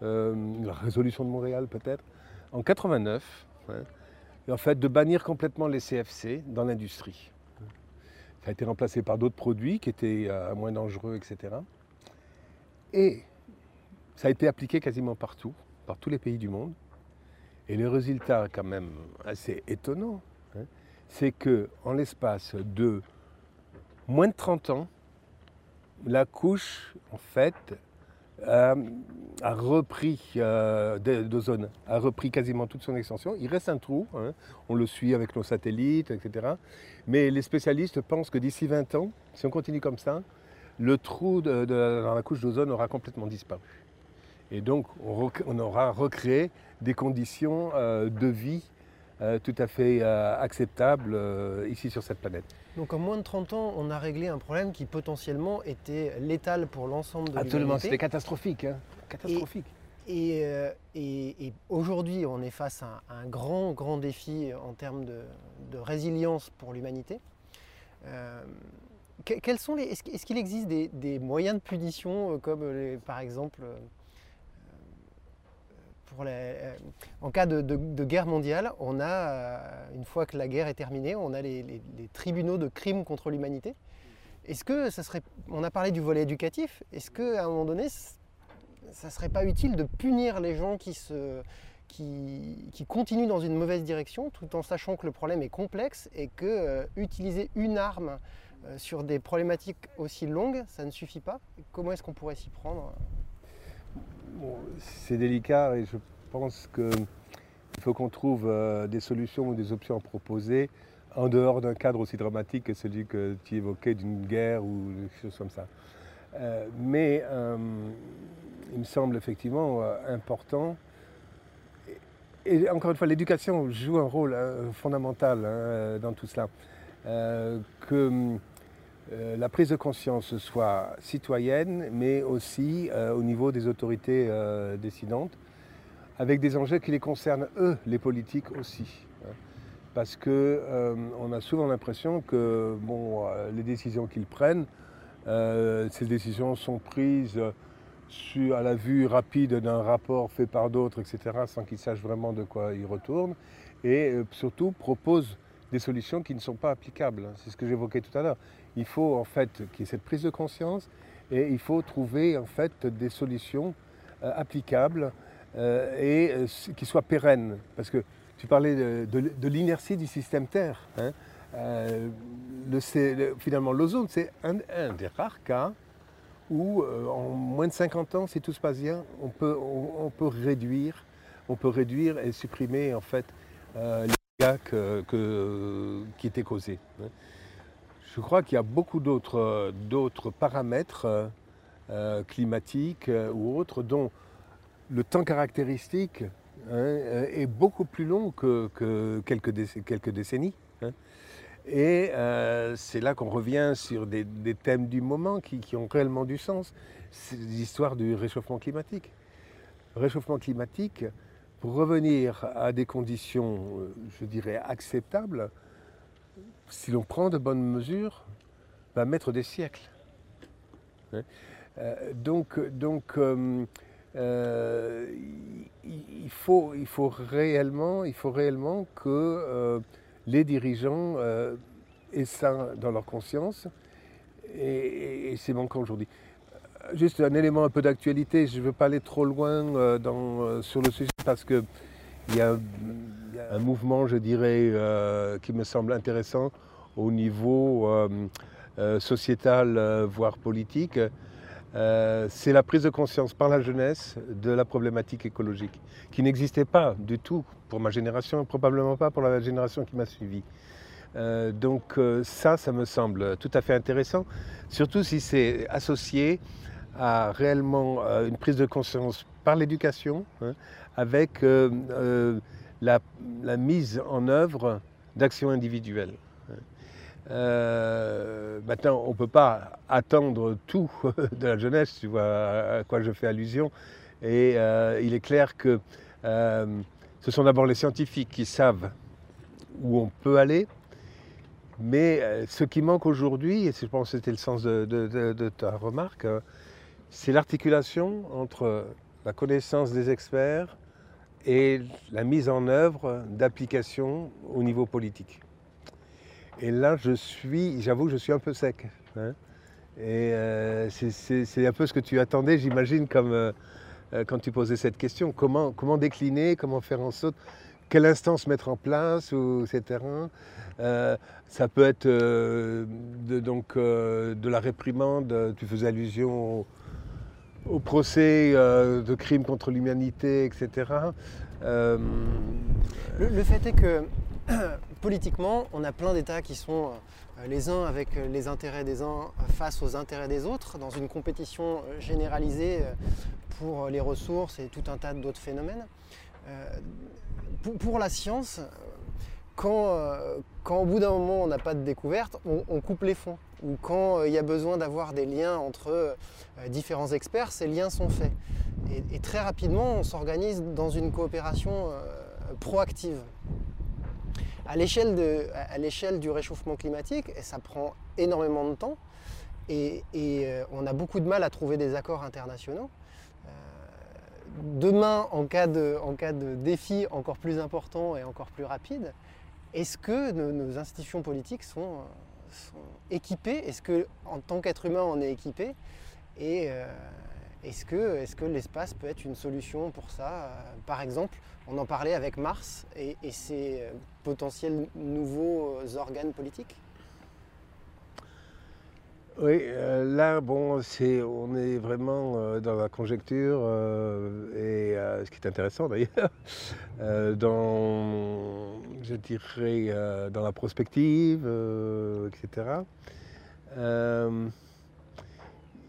la résolution de Montréal peut-être, en 89, hein, en fait de bannir complètement les CFC dans l'industrie. Ça a été remplacé par d'autres produits qui étaient moins dangereux, etc. Et ça a été appliqué quasiment partout, par tous les pays du monde. Et le résultat, quand même assez étonnant, hein, c'est que en l'espace de moins de 30 ans, la couche, en fait, a repris euh, d'ozone, a repris quasiment toute son extension. Il reste un trou, hein, on le suit avec nos satellites, etc. Mais les spécialistes pensent que d'ici 20 ans, si on continue comme ça, le trou dans la couche d'ozone aura complètement disparu. Et donc, on, aura recréé des conditions euh, de vie euh, tout à fait euh, acceptables ici sur cette planète. Donc en moins de 30 ans, on a réglé un problème qui potentiellement était létal pour l'ensemble de l'humanité. Absolument, c'était catastrophique. Hein. catastrophique. Et, et, aujourd'hui, on est face à un, grand, grand défi en termes de, résilience pour l'humanité. quels sont les, est-ce qu'il existe des, moyens de punition, comme par exemple euh, en cas de, guerre mondiale, on a, euh, une fois que la guerre est terminée, on a les, tribunaux de crimes contre l'humanité. Est-ce que ça serait, on a parlé du volet éducatif, est-ce qu'à un moment donné, ça ne serait pas utile de punir les gens qui, se, dans une mauvaise direction, tout en sachant que le problème est complexe et que euh, utiliser une arme sur des problématiques aussi longues, ça ne suffit pas? Comment est-ce qu'on pourrait s'y prendre? C'est délicat et je pense qu'il faut qu'on trouve euh, des solutions ou des options à proposer en dehors d'un cadre aussi dramatique que celui que tu évoquais d'une guerre ou des choses comme ça. Euh, mais euh, il me semble effectivement important. Et, encore une fois, l'éducation joue un rôle fondamental hein, dans tout cela. que euh, la prise de conscience soit citoyenne, mais aussi euh, au niveau des autorités euh, décidantes, avec des enjeux qui les concernent, eux, les politiques aussi. Hein. Parce qu'on a souvent l'impression que bon, les décisions qu'ils prennent, ces décisions sont prises à la vue rapide d'un rapport fait par d'autres, etc., sans qu'ils sachent vraiment de quoi ils retournent, et surtout proposent des solutions qui ne sont pas applicables. Hein. C'est ce que j'évoquais tout à l'heure. Il faut en fait qu'il y ait cette prise de conscience et il faut trouver en fait des solutions euh, applicables euh, et euh, qui soient pérennes. Parce que tu parlais de, l'inertie du système Terre. Hein. finalement, l'ozone, c'est un, des rares cas où en moins de 50 ans, si tout se passe bien, on peut, réduire, on peut réduire et supprimer en fait les dégâts qui étaient causés. Je crois qu'il y a beaucoup d'autres paramètres euh, euh, climatiques euh, ou autres dont le temps caractéristique hein, est beaucoup plus long que, quelques, décennies. Hein. Et c'est là qu'on revient sur des, thèmes du moment qui, qui, ont réellement du sens. C'est l'histoire du réchauffement climatique. Réchauffement climatique, pour revenir à des conditions, je dirais, acceptables, si l'on prend de bonnes mesures, va mettre des siècles. Euh, donc, euh, euh, il, faut, réellement, il faut réellement que les dirigeants aient ça dans leur conscience, et, c'est manquant aujourd'hui. Juste un élément un peu d'actualité, je ne veux pas aller trop loin dans, sur le sujet parce que il y a un mouvement, je dirais, euh, qui me semble intéressant au niveau euh, euh, sociétal, voire politique. c'est la prise de conscience par la jeunesse de la problématique écologique, qui n'existait pas du tout pour ma génération, probablement pas pour la génération qui m'a suivi. donc ça, ça me semble tout à fait intéressant, surtout si c'est associé à réellement une prise de conscience par l'éducation, hein, avec la, mise en œuvre d'actions individuelles. Euh, maintenant, on ne peut pas attendre tout de la jeunesse, tu vois à quoi je fais allusion. Et euh, il est clair que euh, ce sont d'abord les scientifiques qui savent où on peut aller, Mais ce qui manque aujourd'hui, et je pense que c'était le sens de, ta remarque, c'est l'articulation entre la connaissance des experts et la mise en œuvre d'applications au niveau politique. Et là, je suis, j'avoue, je suis un peu sec. Hein. et euh, c'est un peu ce que tu attendais, j'imagine, comme quand tu posais cette question. Comment, décliner, comment faire en sorte quelle instance mettre en place, ou, etc. Euh, ça peut être euh, de, donc, euh, de la réprimande, tu faisais allusion au, procès de crimes contre l'humanité, etc. Le, le, fait est que politiquement, on a plein d'États qui sont les uns avec les intérêts des uns face aux intérêts des autres, dans une compétition généralisée pour les ressources et tout un tas d'autres phénomènes pour, la science, euh, quand, au bout d'un moment on n'a pas de découverte, on, coupe les fonds. Ou quand euh, il y a besoin d'avoir des liens entre euh, différents experts, ces liens sont faits. Et, très rapidement, on s'organise dans une coopération proactive. À l'échelle du réchauffement climatique, et ça prend énormément de temps, et, on a beaucoup de mal à trouver des accords internationaux demain, en cas, de, en cas de défi encore plus important et encore plus rapide, est-ce que nos, institutions politiques sont, équipées Est-ce que, en tant qu'être humain, on est équipé? Et euh, est-ce que, est que l'espace peut être une solution pour ça? Euh, Par exemple, on en parlait avec Mars et, et ses euh, potentiels nouveaux organes politiques oui, euh, là, bon, c'est, on est vraiment euh, dans la conjecture, euh, et ce qui est intéressant d'ailleurs, dans, je dirais, dans la prospective, etc.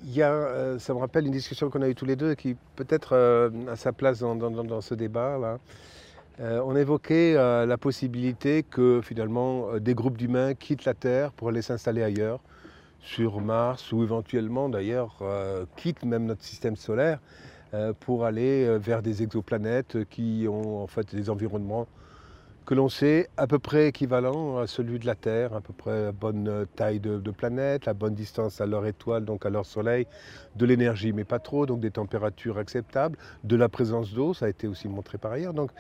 Y a, ça me rappelle une discussion qu'on a eue tous les deux qui peut-être a sa place dans, dans ce débat-là. on évoquait la possibilité que finalement des groupes d'humains quittent la Terre pour aller s'installer ailleurs sur Mars ou éventuellement d'ailleurs euh, quitte même notre système solaire euh, pour aller euh, vers des exoplanètes qui ont en fait des environnements que l'on sait à peu près équivalents à celui de la Terre, à peu près la bonne taille de, de planète, la bonne distance à leur étoile, donc à leur soleil, de l'énergie mais pas trop, donc des températures acceptables, de la présence d'eau, ça a été aussi montré par ailleurs. Donc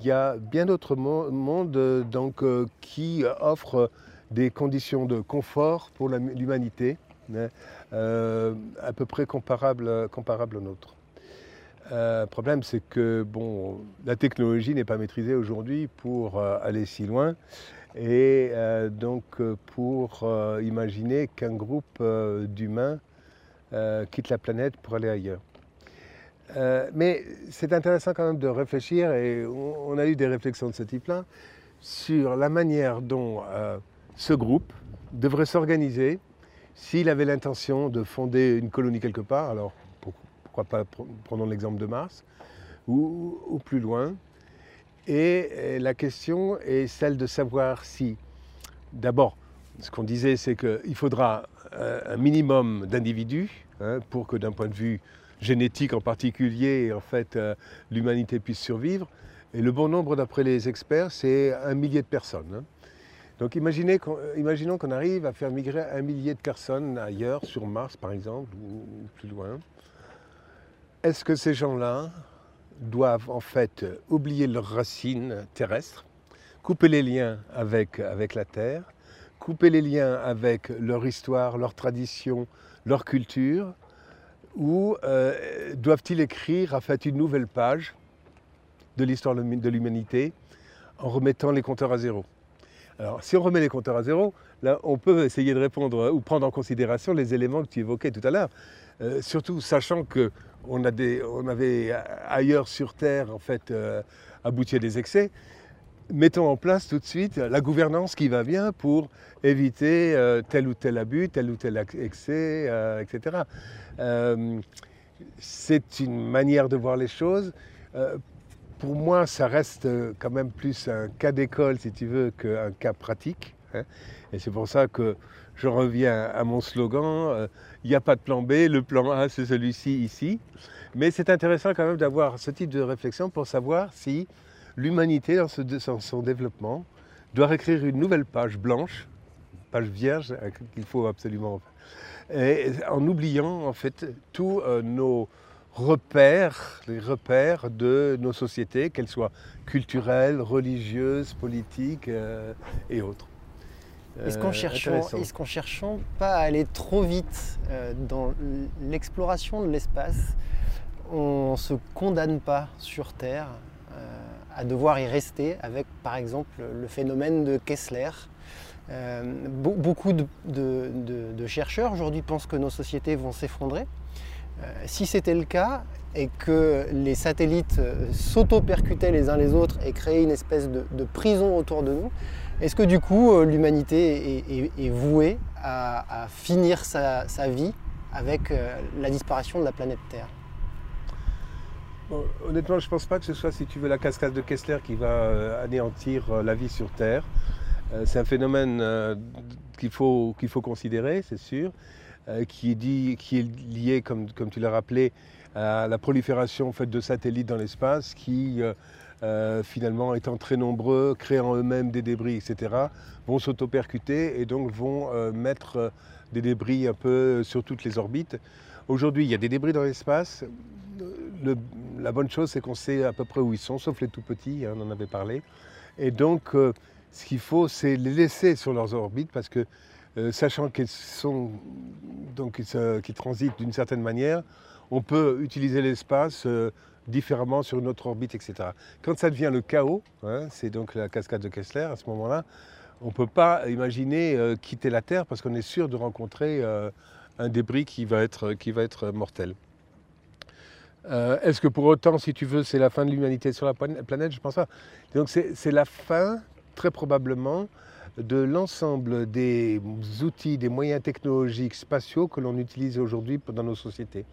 il y a bien d'autres mondes donc, qui offrent des conditions de confort pour l'humanité, hein, euh, à peu près comparables, comparables aux nôtres. Euh, le problème, c'est que bon, la technologie n'est pas maîtrisée aujourd'hui pour euh, aller si loin et donc pour imaginer qu'un groupe d'humains quitte la planète pour aller ailleurs. mais c'est intéressant quand même de réfléchir, et on, a eu des réflexions de ce type-là, sur la manière dont ce groupe devrait s'organiser s'il avait l'intention de fonder une colonie quelque part, alors pourquoi pas, prenons l'exemple de Mars, ou, plus loin. Et la question est celle de savoir si, d'abord, ce qu'on disait, c'est qu'il faudra un minimum d'individus hein, pour que d'un point de vue génétique en particulier, en fait, euh, l'humanité puisse survivre. Et le bon nombre, d'après les experts, c'est un millier de personnes. Hein. Donc imaginez imaginons qu'on arrive à faire migrer un millier de personnes ailleurs, sur Mars par exemple, ou plus loin. Est-ce que ces gens-là doivent en fait oublier leurs racines terrestres, couper les liens avec, avec la Terre, couper les liens avec leur histoire, leur tradition, leur culture, ou euh, doivent-ils écrire en fait une nouvelle page de l'histoire de l'humanité en remettant les compteurs à zéro? Alors, si on remet les compteurs à zéro, là, on peut essayer de répondre euh, ou prendre en considération les éléments que tu évoquais tout à l'heure. Euh, surtout sachant que on, avait ailleurs sur Terre, en fait, euh, abouti à des excès. Mettons en place tout de suite la gouvernance qui va bien pour éviter tel ou tel abus, tel ou tel excès, etc. c'est une manière de voir les choses pour moi, ça reste euh, quand même plus un cas d'école, si tu veux, qu'un cas pratique. Hein. Et c'est pour ça que je reviens à mon slogan, euh, il n'y a pas de plan B, le plan A, c'est celui-ci ici. Mais c'est intéressant quand même d'avoir ce type de réflexion pour savoir si l'humanité, dans, son développement, doit réécrire une nouvelle page blanche page vierge qu'il faut absolument en oubliant en fait tous nos repères, les repères de nos sociétés, qu'elles soient culturelles, religieuses, politiques et autres. Est-ce qu'en cherchant, est cherchant pas à aller trop vite dans l'exploration de l'espace, on ne se condamne pas sur Terre à devoir y rester avec par exemple le phénomène de Kessler? Euh, beaucoup de, chercheurs aujourd'hui pensent que nos sociétés vont s'effondrer. Euh, si c'était le cas et que les satellites euh, s'auto-percutaient les uns les autres et créaient une espèce de, prison autour de nous, est-ce que du coup l'humanité est, vouée à, finir sa, vie avec la disparition de la planète Terre? Honnêtement, je ne pense pas que ce soit, si tu veux, la cascade de Kessler qui va euh, anéantir euh, la vie sur Terre. Euh, c'est un phénomène qu'il faut, qu'il faut considérer, c'est sûr, qui, est dit, qui est lié, comme, tu l'as rappelé, à la prolifération fait, de satellites dans l'espace qui, finalement, étant très nombreux, créant eux-mêmes des débris, etc., vont s'auto-percuter et donc vont mettre des débris un peu sur toutes les orbites. Aujourd'hui, il y a des débris dans l'espace la bonne chose, c'est qu'on sait à peu près où ils sont, sauf les tout petits, hein, on en avait parlé. Et donc, euh, ce qu'il faut, c'est les laisser sur leurs orbites, parce que, euh, sachant qu'ils sont, qu'ils transitent d'une certaine manière, on peut utiliser l'espace euh, différemment sur une autre orbite, etc. Quand ça devient le chaos, hein, c'est donc la cascade de Kessler à ce moment-là, on ne peut pas imaginer quitter la Terre parce qu'on est sûr de rencontrer un débris qui va être, qui va être mortel. Euh, est-ce que pour autant, si tu veux, c'est la fin de l'humanité sur la planète? Je pense pas. Donc c'est la fin, très probablement, de l'ensemble des outils, des moyens technologiques spatiaux que l'on utilise aujourd'hui dans nos sociétés.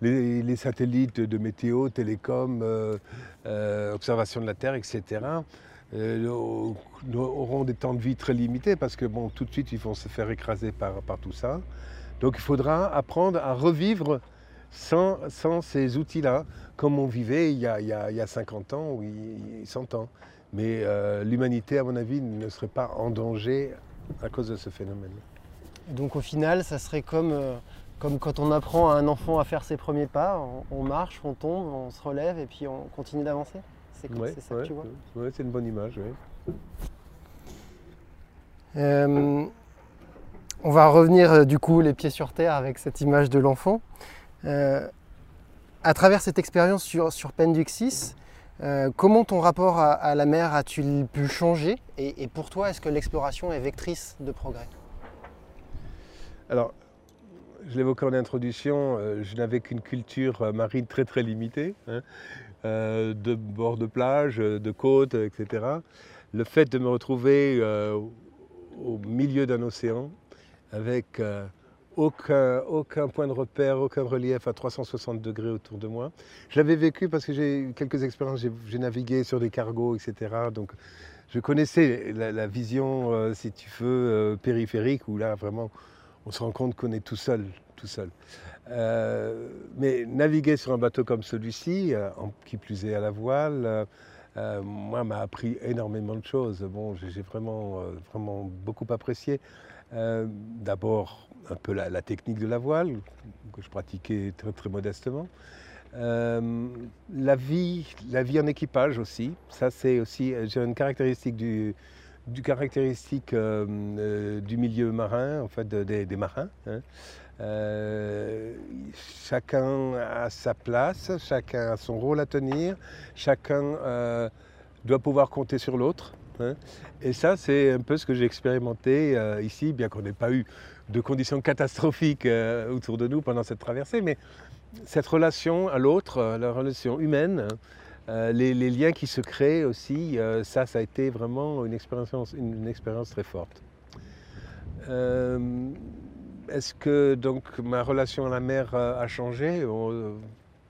Les, satellites de météo, télécom, euh, euh, observation de la Terre, etc., auront des temps de vie très limités parce que bon, tout de suite, ils vont se faire écraser par, par tout ça. Donc il faudra apprendre à revivre sans, ces outils-là, comme on vivait il y, a, 50 ans ou 100 ans. Mais euh, l'humanité, à mon avis, ne serait pas en danger à cause de ce phénomène. donc au final, ça serait comme, euh, comme quand on apprend à un enfant à faire ses premiers pas, on, marche, on tombe, on se relève et puis on continue d'avancer. C'est ça que tu vois Oui, c'est une bonne image. Euh, on va revenir du coup les pieds sur terre avec cette image de l'enfant. À travers cette expérience sur, sur Penduxis, euh, comment ton rapport à, la mer a-t-il pu changer et, pour toi, est-ce que l'exploration est vectrice de progrès? Alors, je l'évoquais en introduction, euh, je n'avais qu'une culture marine très très limitée, hein, de bord de plage, de côte, etc. Le fait de me retrouver au milieu d'un océan avec aucun, point de repère, aucun relief à 360 degrés autour de moi. Je l'avais vécu parce que j'ai eu quelques expériences, j'ai navigué sur des cargos, etc. Donc je connaissais la, vision, euh, si tu veux, euh, périphérique, où là vraiment on se rend compte qu'on est tout seul, tout seul. Euh, mais naviguer sur un bateau comme celui-ci, qui plus est à la voile, moi m'a appris énormément de choses. Bon, j'ai vraiment, vraiment beaucoup apprécié. D'abord, un peu la, technique de la voile, que je pratiquais très, très modestement. Euh, la, vie, la vie en équipage aussi, ça c'est aussi j'ai une caractéristique du, caractéristique euh, du milieu marin, en fait des marins. Hein. Euh, chacun a sa place, chacun a son rôle à tenir, chacun doit pouvoir compter sur l'autre. Hein. Et ça, c'est un peu ce que j'ai expérimenté ici, bien qu'on n'ait pas eu de conditions catastrophiques euh, autour de nous pendant cette traversée, mais cette relation à l'autre, euh, la relation humaine, euh, les, liens qui se créent aussi, ça, ça a été vraiment une expérience, une, expérience très forte. Est-ce que donc ma relation à la mer a changé?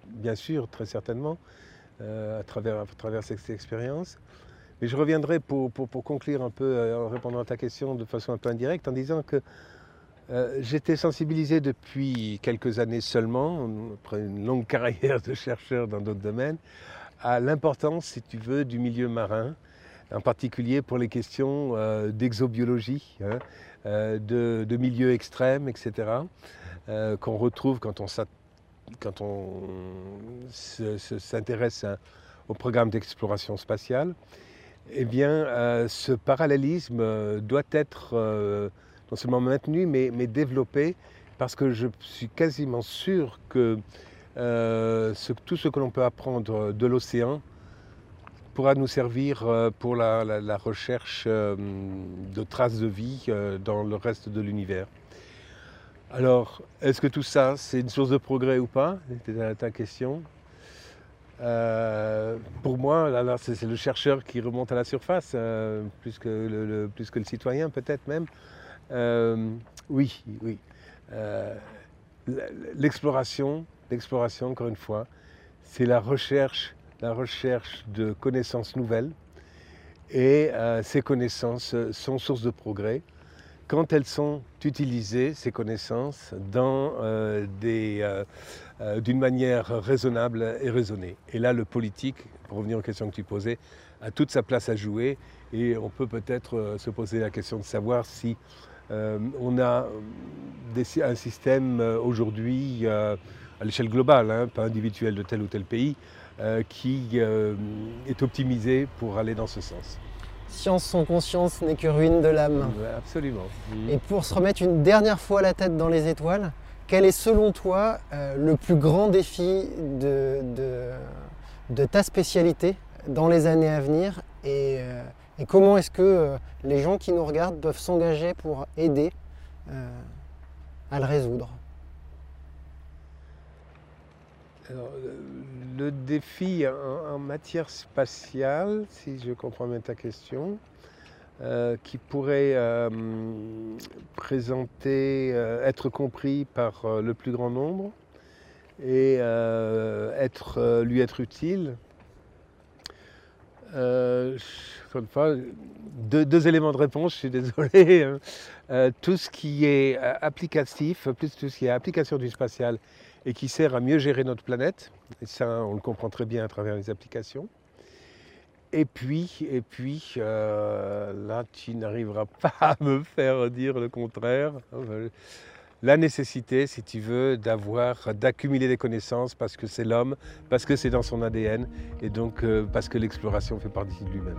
Bien sûr, très certainement, à, travers, à travers cette expérience. Mais je reviendrai pour, conclure un peu en répondant à ta question de façon un peu indirecte en disant que euh, j'étais sensibilisé depuis quelques années seulement, après une longue carrière de chercheur dans d'autres domaines, à l'importance, si tu veux, du milieu marin, en particulier pour les questions d'exobiologie, hein, de, milieux extrêmes, etc., qu'on retrouve quand on, quand on s'intéresse au programme d'exploration spatiale. Eh bien, ce parallélisme doit être non seulement maintenu, mais, développé, parce que je suis quasiment sûr que euh, tout ce que l'on peut apprendre de l'océan pourra nous servir euh, pour la, recherche euh, de traces de vie dans le reste de l'univers. Alors, est-ce que tout ça, c'est une source de progrès ou pas? C'était ta question. Pour moi, c'est le chercheur qui remonte à la surface, plus, que le, plus que le citoyen peut-être même. oui, oui. L'exploration, L'exploration, encore une fois, c'est la recherche, la recherche de connaissances nouvelles. Et euh, ces connaissances sont source de progrès quand elles sont utilisées, ces connaissances, euh, euh, d'une manière raisonnable et raisonnée. Et là, le politique, pour revenir aux questions que tu posais, a toute sa place à jouer. Et on peut peut-être se poser la question de savoir si on a un système aujourd'hui à l'échelle globale, hein, pas individuelle de tel ou tel pays, euh, qui euh, est optimisé pour aller dans ce sens. Science sans conscience n'est que ruine de l'âme. absolument. Et pour se remettre une dernière fois la tête dans les étoiles, quel est selon toi euh, le plus grand défi de, de, ta spécialité dans les années à venir et, et comment est-ce que les gens qui nous regardent peuvent s'engager pour aider à le résoudre? Le défi en, matière spatiale, si je comprends bien ta question, euh, qui pourrait euh, présenter, euh, être compris par le plus grand nombre et être, lui être utile. Deux, éléments de réponse, je suis désolé. Hein. tout ce qui est applicatif, plus tout ce qui est application du spatial et qui sert à mieux gérer notre planète. Et ça, on le comprend très bien à travers les applications. Et puis, et puis euh, là, tu n'arriveras pas à me faire dire le contraire. La nécessité, si tu veux, d'avoir, d'accumuler des connaissances parce que c'est l'homme, parce que c'est dans son ADN et donc euh, parce que l'exploration fait partie de lui-même.